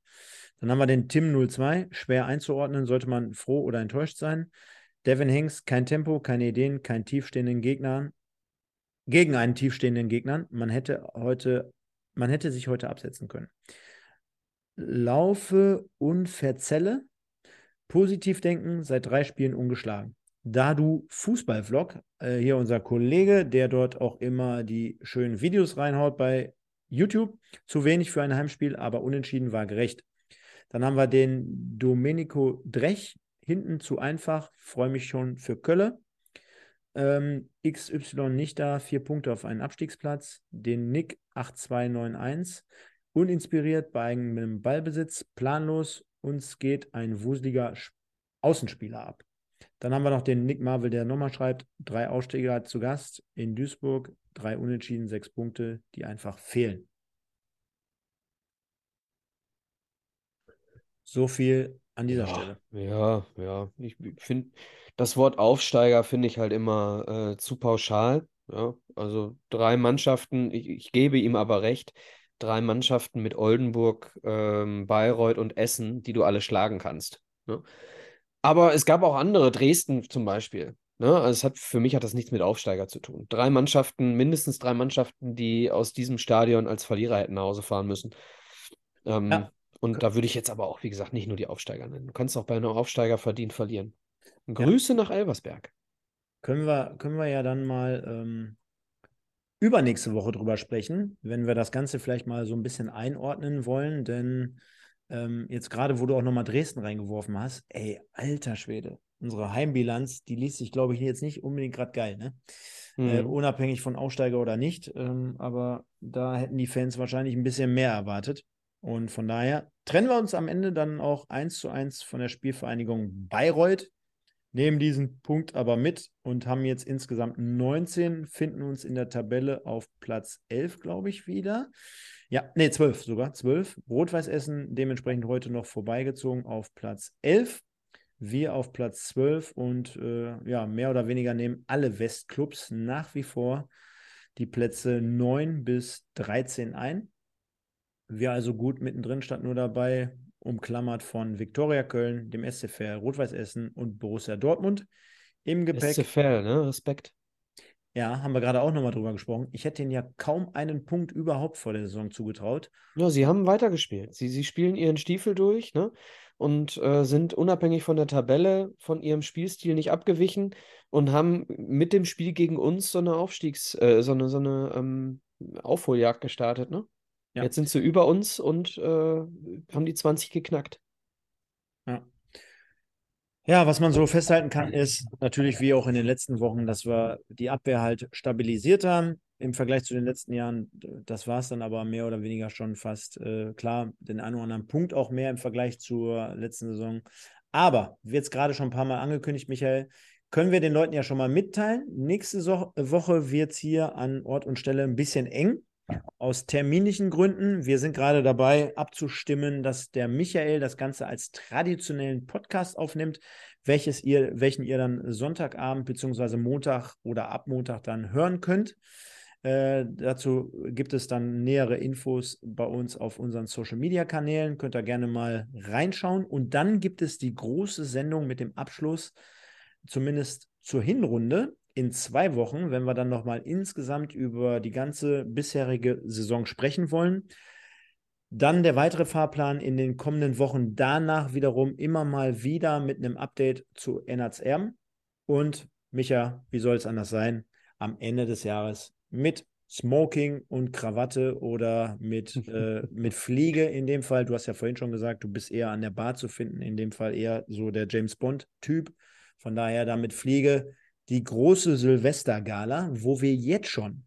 Dann haben wir den Tim 02, schwer einzuordnen, sollte man froh oder enttäuscht sein. Devin Hengst, kein Tempo, keine Ideen, kein tiefstehenden Gegner. Gegen einen tiefstehenden Gegner. Man hätte heute, man hätte sich heute absetzen können. Laufe und verzelle. Positiv denken, seit drei Spielen ungeschlagen. Dadu Fußballvlog, äh, hier unser Kollege, der dort auch immer die schönen Videos reinhaut bei YouTube. Zu wenig für ein Heimspiel, aber unentschieden war gerecht. Dann haben wir den Domenico Drech, hinten zu einfach, freue mich schon für Kölle. Ähm, XY nicht da, vier Punkte auf einen Abstiegsplatz. Den Nick 8291, uninspiriert bei eigenem Ballbesitz, planlos. Uns geht ein wuseliger Außenspieler ab. Dann haben wir noch den Nick Marvel, der nochmal schreibt: drei Aussteiger zu Gast in Duisburg, drei Unentschieden, sechs Punkte, die einfach fehlen. So viel an dieser ja, Stelle. Ja, ja. Ich finde, das Wort Aufsteiger finde ich halt immer äh, zu pauschal. Ja, also drei Mannschaften, ich, ich gebe ihm aber recht, drei Mannschaften mit Oldenburg, ähm, Bayreuth und Essen, die du alle schlagen kannst. Ne? Aber es gab auch andere, Dresden zum Beispiel. Ne? Also es hat, für mich hat das nichts mit Aufsteiger zu tun. Drei Mannschaften, mindestens drei Mannschaften, die aus diesem Stadion als Verlierer hätten nach Hause fahren müssen. Ähm, Ja. Und da würde ich jetzt aber auch, wie gesagt, nicht nur die Aufsteiger nennen. Du kannst auch bei einem Aufsteiger verdient verlieren. Grüße nach Elversberg. Können wir, können wir ja dann mal ähm, übernächste Woche drüber sprechen, wenn wir das Ganze vielleicht mal so ein bisschen einordnen wollen. Denn ähm, jetzt gerade, wo du auch nochmal Dresden reingeworfen hast, ey, alter Schwede, unsere Heimbilanz, die liest sich, glaube ich, jetzt nicht unbedingt gerade geil, ne? Äh, Mhm. unabhängig von Aufsteiger oder nicht. Ähm, aber da hätten die Fans wahrscheinlich ein bisschen mehr erwartet. Und von daher trennen wir uns am Ende dann auch eins zu eins von der Spielvereinigung Bayreuth nehmen diesen Punkt aber mit und haben jetzt insgesamt 19, finden uns in der Tabelle auf Platz 11, glaube ich, wieder. Ja, nee, 12 sogar, 12. Rot-Weiß Essen dementsprechend heute noch vorbeigezogen auf Platz 11. Wir auf Platz 12 und äh, ja, mehr oder weniger nehmen alle Westclubs nach wie vor die Plätze 9 bis 13 ein. Wir also gut mittendrin, statt nur dabei, umklammert von Viktoria Köln, dem SCFR Rot-Weiß Essen und Borussia Dortmund. Im Gepäck, SCFL, ne? Respekt. ja, haben wir gerade auch nochmal drüber gesprochen. Ich hätte ihnen ja kaum einen Punkt überhaupt vor der Saison zugetraut. Ja, sie haben weitergespielt. Sie, sie spielen ihren Stiefel durch, ne? Und äh, sind unabhängig von der Tabelle, von ihrem Spielstil nicht abgewichen und haben mit dem Spiel gegen uns so eine Aufstiegs-, äh, so eine, so eine ähm, Aufholjagd gestartet, ne? Ja. Jetzt sind sie über uns und äh, haben die 20 geknackt. Ja. Ja, was man so festhalten kann, ist natürlich wie auch in den letzten Wochen, dass wir die Abwehr halt stabilisiert haben im Vergleich zu den letzten Jahren. Das war es dann aber mehr oder weniger schon fast äh, klar, den einen oder anderen Punkt auch mehr im Vergleich zur letzten Saison. Aber, wie jetzt gerade schon ein paar Mal angekündigt, Michael, können wir den Leuten ja schon mal mitteilen. Nächste so Woche wird es hier an Ort und Stelle ein bisschen eng. Aus terminlichen Gründen. Wir sind gerade dabei abzustimmen, dass der Michael das Ganze als traditionellen Podcast aufnimmt, welches ihr, welchen ihr dann Sonntagabend bzw. Montag oder ab Montag dann hören könnt. Äh, dazu gibt es dann nähere Infos bei uns auf unseren Social Media Kanälen. Könnt ihr gerne mal reinschauen. Und dann gibt es die große Sendung mit dem Abschluss, zumindest zur Hinrunde, in zwei Wochen, wenn wir dann nochmal insgesamt über die ganze bisherige Saison sprechen wollen. Dann der weitere Fahrplan in den kommenden Wochen. Danach wiederum immer mal wieder mit einem Update zu NHZR. Und Micha, wie soll es anders sein? Am Ende des Jahres mit Smoking und Krawatte oder mit, *laughs* äh, mit Fliege in dem Fall. Du hast ja vorhin schon gesagt, du bist eher an der Bar zu finden. In dem Fall eher so der James Bond-Typ. Von daher da mit Fliege die große Silvestergala, wo wir jetzt schon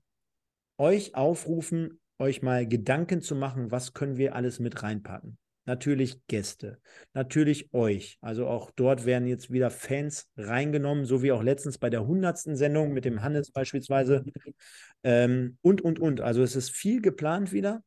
euch aufrufen, euch mal Gedanken zu machen, was können wir alles mit reinpacken. Natürlich Gäste, natürlich euch. Also auch dort werden jetzt wieder Fans reingenommen, so wie auch letztens bei der 100. Sendung mit dem Hannes beispielsweise. Ähm, und, und, und. Also es ist viel geplant wieder.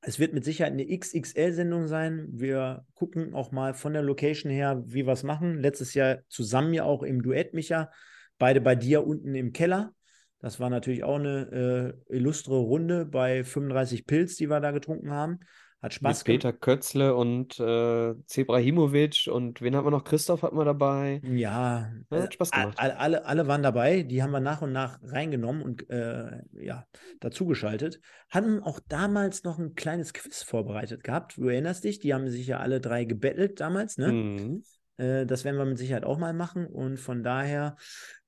Es wird mit Sicherheit eine XXL-Sendung sein. Wir gucken auch mal von der Location her, wie wir es machen. Letztes Jahr zusammen ja auch im Duett, Micha. Beide bei dir unten im Keller. Das war natürlich auch eine äh, illustre Runde bei 35 Pilz, die wir da getrunken haben. Hat Spaß Mit Peter Kötzle und äh, Zebrahimovic und wen hat man noch? Christoph hat man dabei. Ja, Ja, hat Spaß gemacht. alle, alle, alle waren dabei. Die haben wir nach und nach reingenommen und äh, ja, dazugeschaltet. Hatten auch damals noch ein kleines Quiz vorbereitet gehabt. Du erinnerst dich, die haben sich ja alle drei gebettelt damals, ne? Mhm. Äh, das werden wir mit Sicherheit auch mal machen. Und von daher,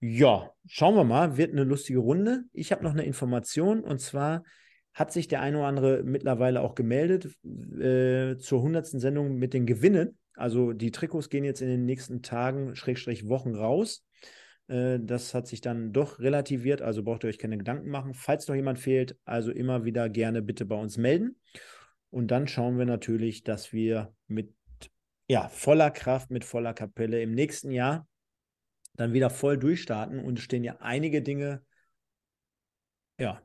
ja, schauen wir mal. Wird eine lustige Runde. Ich habe noch eine Information und zwar hat sich der eine oder andere mittlerweile auch gemeldet äh, zur 100. Sendung mit den Gewinnen. Also die Trikots gehen jetzt in den nächsten Tagen, Schrägstrich Wochen raus. Äh, das hat sich dann doch relativiert, also braucht ihr euch keine Gedanken machen. Falls noch jemand fehlt, also immer wieder gerne bitte bei uns melden. Und dann schauen wir natürlich, dass wir mit ja, voller Kraft, mit voller Kapelle im nächsten Jahr dann wieder voll durchstarten. Und stehen ja einige Dinge ja,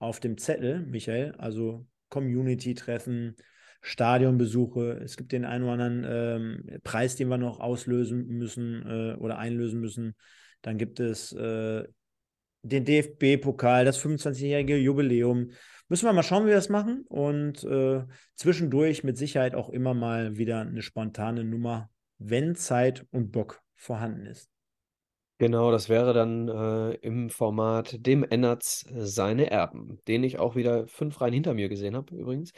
auf dem Zettel, Michael. Also Community-Treffen, Stadionbesuche. Es gibt den einen oder anderen ähm, Preis, den wir noch auslösen müssen äh, oder einlösen müssen. Dann gibt es äh, den DFB-Pokal, das 25-jährige Jubiläum. Müssen wir mal schauen, wie wir das machen. Und äh, zwischendurch mit Sicherheit auch immer mal wieder eine spontane Nummer, wenn Zeit und Bock vorhanden ist. Genau, das wäre dann äh, im Format Dem Ennerts seine Erben, den ich auch wieder fünf Reihen hinter mir gesehen habe, übrigens.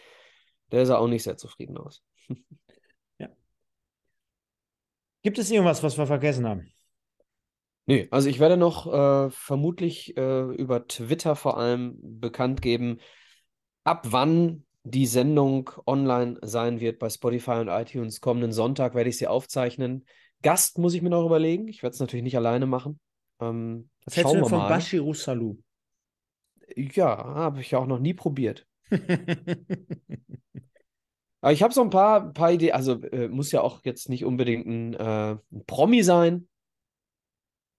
Der sah auch nicht sehr zufrieden aus. *laughs* Gibt es irgendwas, was wir vergessen haben? Nee, also ich werde noch äh, vermutlich äh, über Twitter vor allem bekannt geben, ab wann die Sendung online sein wird bei Spotify und iTunes. Kommenden Sonntag werde ich sie aufzeichnen. Gast muss ich mir noch überlegen. Ich werde es natürlich nicht alleine machen. Ähm, Was hältst du denn von mal. Bashiru Salou? Ja, habe ich ja auch noch nie probiert. *laughs* Aber ich habe so ein paar, paar Ideen. Also äh, muss ja auch jetzt nicht unbedingt ein, äh, ein Promi sein.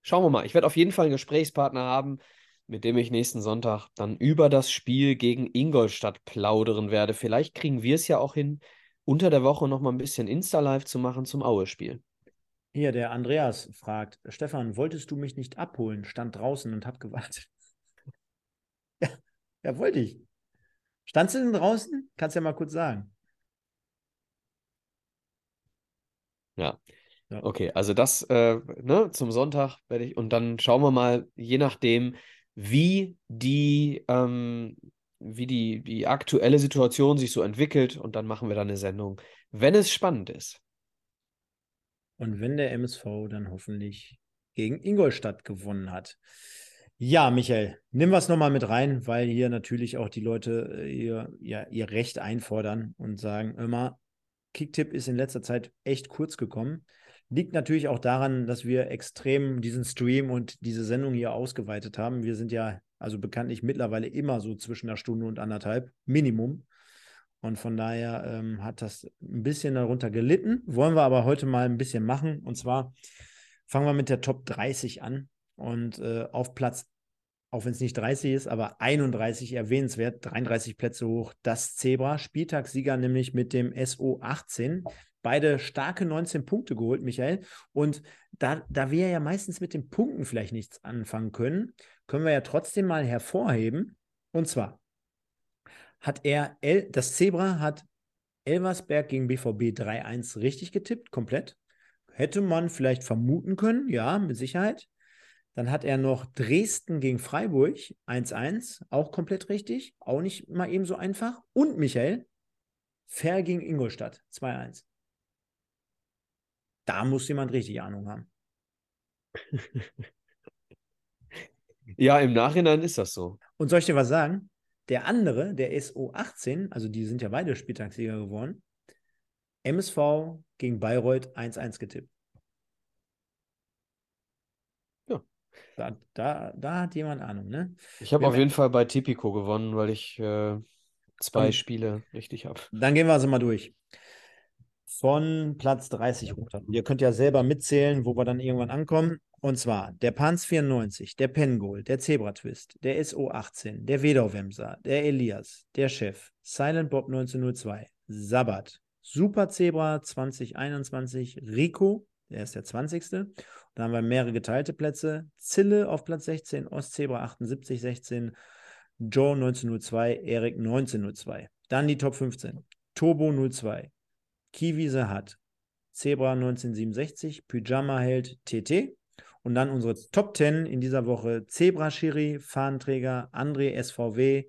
Schauen wir mal. Ich werde auf jeden Fall einen Gesprächspartner haben, mit dem ich nächsten Sonntag dann über das Spiel gegen Ingolstadt plaudern werde. Vielleicht kriegen wir es ja auch hin, unter der Woche noch mal ein bisschen Insta-Live zu machen zum Aue-Spiel. Hier, der Andreas fragt, Stefan, wolltest du mich nicht abholen? Stand draußen und hab gewartet. *laughs* Ja, ja, wollte ich. Standst du denn draußen? Kannst ja mal kurz sagen. Ja. Ja. Okay, also das äh, ne, zum Sonntag werde ich und dann schauen wir mal, je nachdem, wie die, ähm, wie die, die aktuelle Situation sich so entwickelt und dann machen wir dann eine Sendung, wenn es spannend ist. Und wenn der MSV dann hoffentlich gegen Ingolstadt gewonnen hat. Ja, Michael, nimm was nochmal mit rein, weil hier natürlich auch die Leute äh, ihr, ja, ihr Recht einfordern und sagen immer, Kicktipp ist in letzter Zeit echt kurz gekommen. Liegt natürlich auch daran, dass wir extrem diesen Stream und diese Sendung hier ausgeweitet haben. Wir sind ja also bekanntlich mittlerweile immer so zwischen einer Stunde und anderthalb, Minimum. Und von daher ähm, hat das ein bisschen darunter gelitten. Wollen wir aber heute mal ein bisschen machen. Und zwar fangen wir mit der Top 30 an. Und äh, auf Platz, auch wenn es nicht 30 ist, aber 31 erwähnenswert, 33 Plätze hoch, das Zebra. Spieltagssieger nämlich mit dem SO 18. Beide starke 19 Punkte geholt, Michael. Und da, da wir ja meistens mit den Punkten vielleicht nichts anfangen können, können wir ja trotzdem mal hervorheben. Und zwar hat er, El, das Zebra hat Elversberg gegen BVB 3-1 richtig getippt, komplett. Hätte man vielleicht vermuten können, ja, mit Sicherheit. Dann hat er noch Dresden gegen Freiburg 1-1, auch komplett richtig, auch nicht mal eben so einfach. Und Michael, Fair gegen Ingolstadt 2-1. Da muss jemand richtig Ahnung haben. *laughs* Ja, im Nachhinein ist das so. Und soll ich dir was sagen? Der andere, der SO18, also die sind ja beide Spieltagssieger geworden, MSV gegen Bayreuth 1-1 getippt. Ja. Da, da, da hat jemand Ahnung, ne? Ich habe auf jeden Fall bei Tipico gewonnen, weil ich äh, zwei Spiele richtig habe. Dann gehen wir also mal durch. Von Platz 30 runter. Ihr könnt ja selber mitzählen, wo wir dann irgendwann ankommen. Und zwar der Panz 94, der Pengol, der Zebra Twist, der SO18, der Wedau-Wemser, der Elias, der Chef, Silent Bob 1902, Sabbat, Super Zebra 2021, Rico, der ist der 20. Da haben wir mehrere geteilte Plätze. Zille auf Platz 16, Ostzebra 78, 16, Joe 1902, Erik 1902. Dann die Top 15. Turbo 02, Kiwi Hat, Zebra 1967, Pyjama Held TT. Und dann unsere Top 10 in dieser Woche: Zebra Schiri, Fahnenträger, André SVW,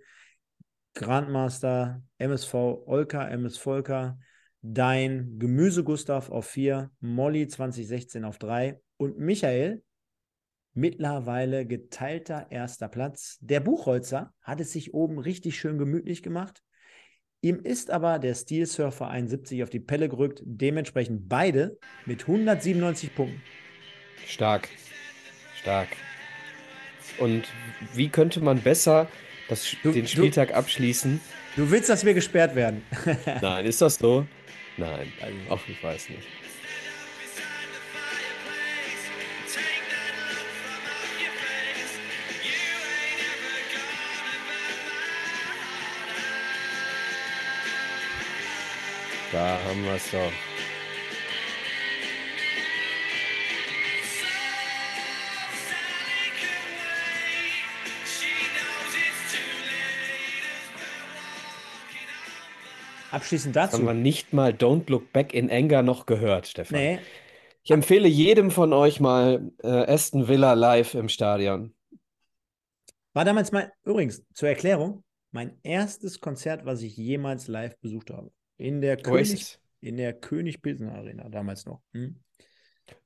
Grandmaster, MSV Olka, MS Volker, Dein, Gemüse Gustav auf 4, Molly 2016 auf 3 und Michael, mittlerweile geteilter erster Platz. Der Buchholzer hat es sich oben richtig schön gemütlich gemacht. Ihm ist aber der Steel Surfer 71 auf die Pelle gerückt, dementsprechend beide mit 197 Punkten. Stark. Stark. Und wie könnte man besser das, du, den Spieltag du, abschließen? Du willst, dass wir gesperrt werden. *laughs* Nein, ist das so? Nein, auch ich weiß nicht. Da haben wir es doch. Abschließend dazu. Haben wir nicht mal Don't Look Back in Anger noch gehört, Stefan. Nee. Ich empfehle jedem von euch mal äh, Aston Villa live im Stadion. War damals mein, übrigens, zur Erklärung, mein erstes Konzert, was ich jemals live besucht habe. In der König, in der König Pilsen Arena, damals noch. Hm?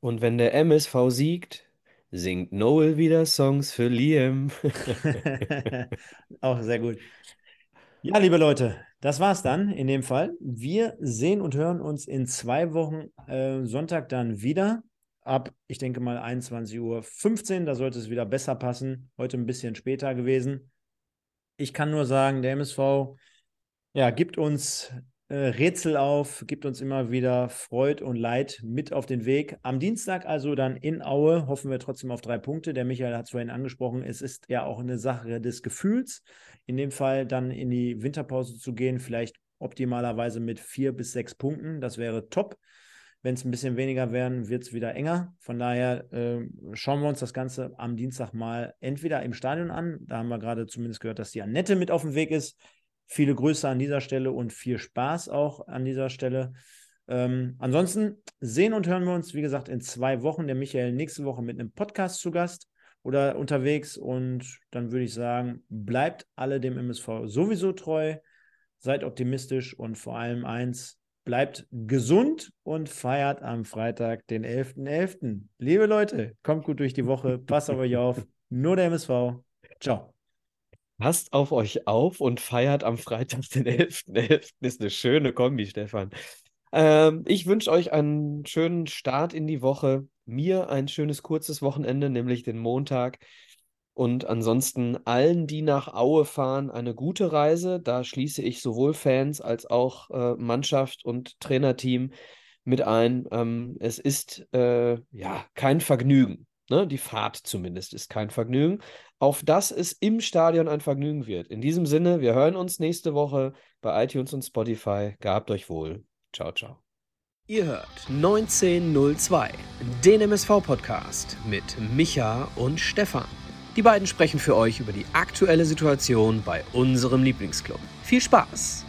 Und wenn der MSV siegt, singt Noel wieder Songs für Liam. *laughs* Auch sehr gut. Ja, liebe Leute, das war's dann in dem Fall. Wir sehen und hören uns in zwei Wochen äh, Sonntag dann wieder. Ab, ich denke mal, 21.15 Uhr. Da sollte es wieder besser passen. Heute ein bisschen später gewesen. Ich kann nur sagen, der MSV ja, gibt uns Rätsel auf, gibt uns immer wieder Freud und Leid mit auf den Weg. Am Dienstag also dann in Aue hoffen wir trotzdem auf drei Punkte. Der Michael hat es vorhin angesprochen, es ist ja auch eine Sache des Gefühls. In dem Fall dann in die Winterpause zu gehen, vielleicht optimalerweise mit vier bis sechs Punkten. Das wäre top. Wenn es ein bisschen weniger werden, wird es wieder enger. Von daher äh, schauen wir uns das Ganze am Dienstag mal entweder im Stadion an. Da haben wir gerade zumindest gehört, dass die Annette mit auf dem Weg ist. Viele Grüße an dieser Stelle und viel Spaß auch an dieser Stelle. Ähm, ansonsten sehen und hören wir uns, wie gesagt, in zwei Wochen. Der Michael nächste Woche mit einem Podcast zu Gast oder unterwegs. Und dann würde ich sagen, bleibt alle dem MSV sowieso treu, seid optimistisch und vor allem eins, bleibt gesund und feiert am Freitag den 11.11. .11. Liebe Leute, kommt gut durch die Woche, passt auf euch auf. Nur der MSV. Ciao. Passt auf euch auf und feiert am Freitag den 11.11. .11. Ist eine schöne Kombi, Stefan. Ähm, ich wünsche euch einen schönen Start in die Woche. Mir ein schönes kurzes Wochenende, nämlich den Montag. Und ansonsten allen, die nach Aue fahren, eine gute Reise. Da schließe ich sowohl Fans als auch äh, Mannschaft und Trainerteam mit ein. Ähm, es ist äh, ja kein Vergnügen. Ne? Die Fahrt zumindest ist kein Vergnügen, auf das es im Stadion ein Vergnügen wird. In diesem Sinne, wir hören uns nächste Woche bei iTunes und Spotify. Gehabt euch wohl. Ciao, ciao. Ihr hört 1902, den MSV-Podcast mit Micha und Stefan. Die beiden sprechen für euch über die aktuelle Situation bei unserem Lieblingsclub. Viel Spaß!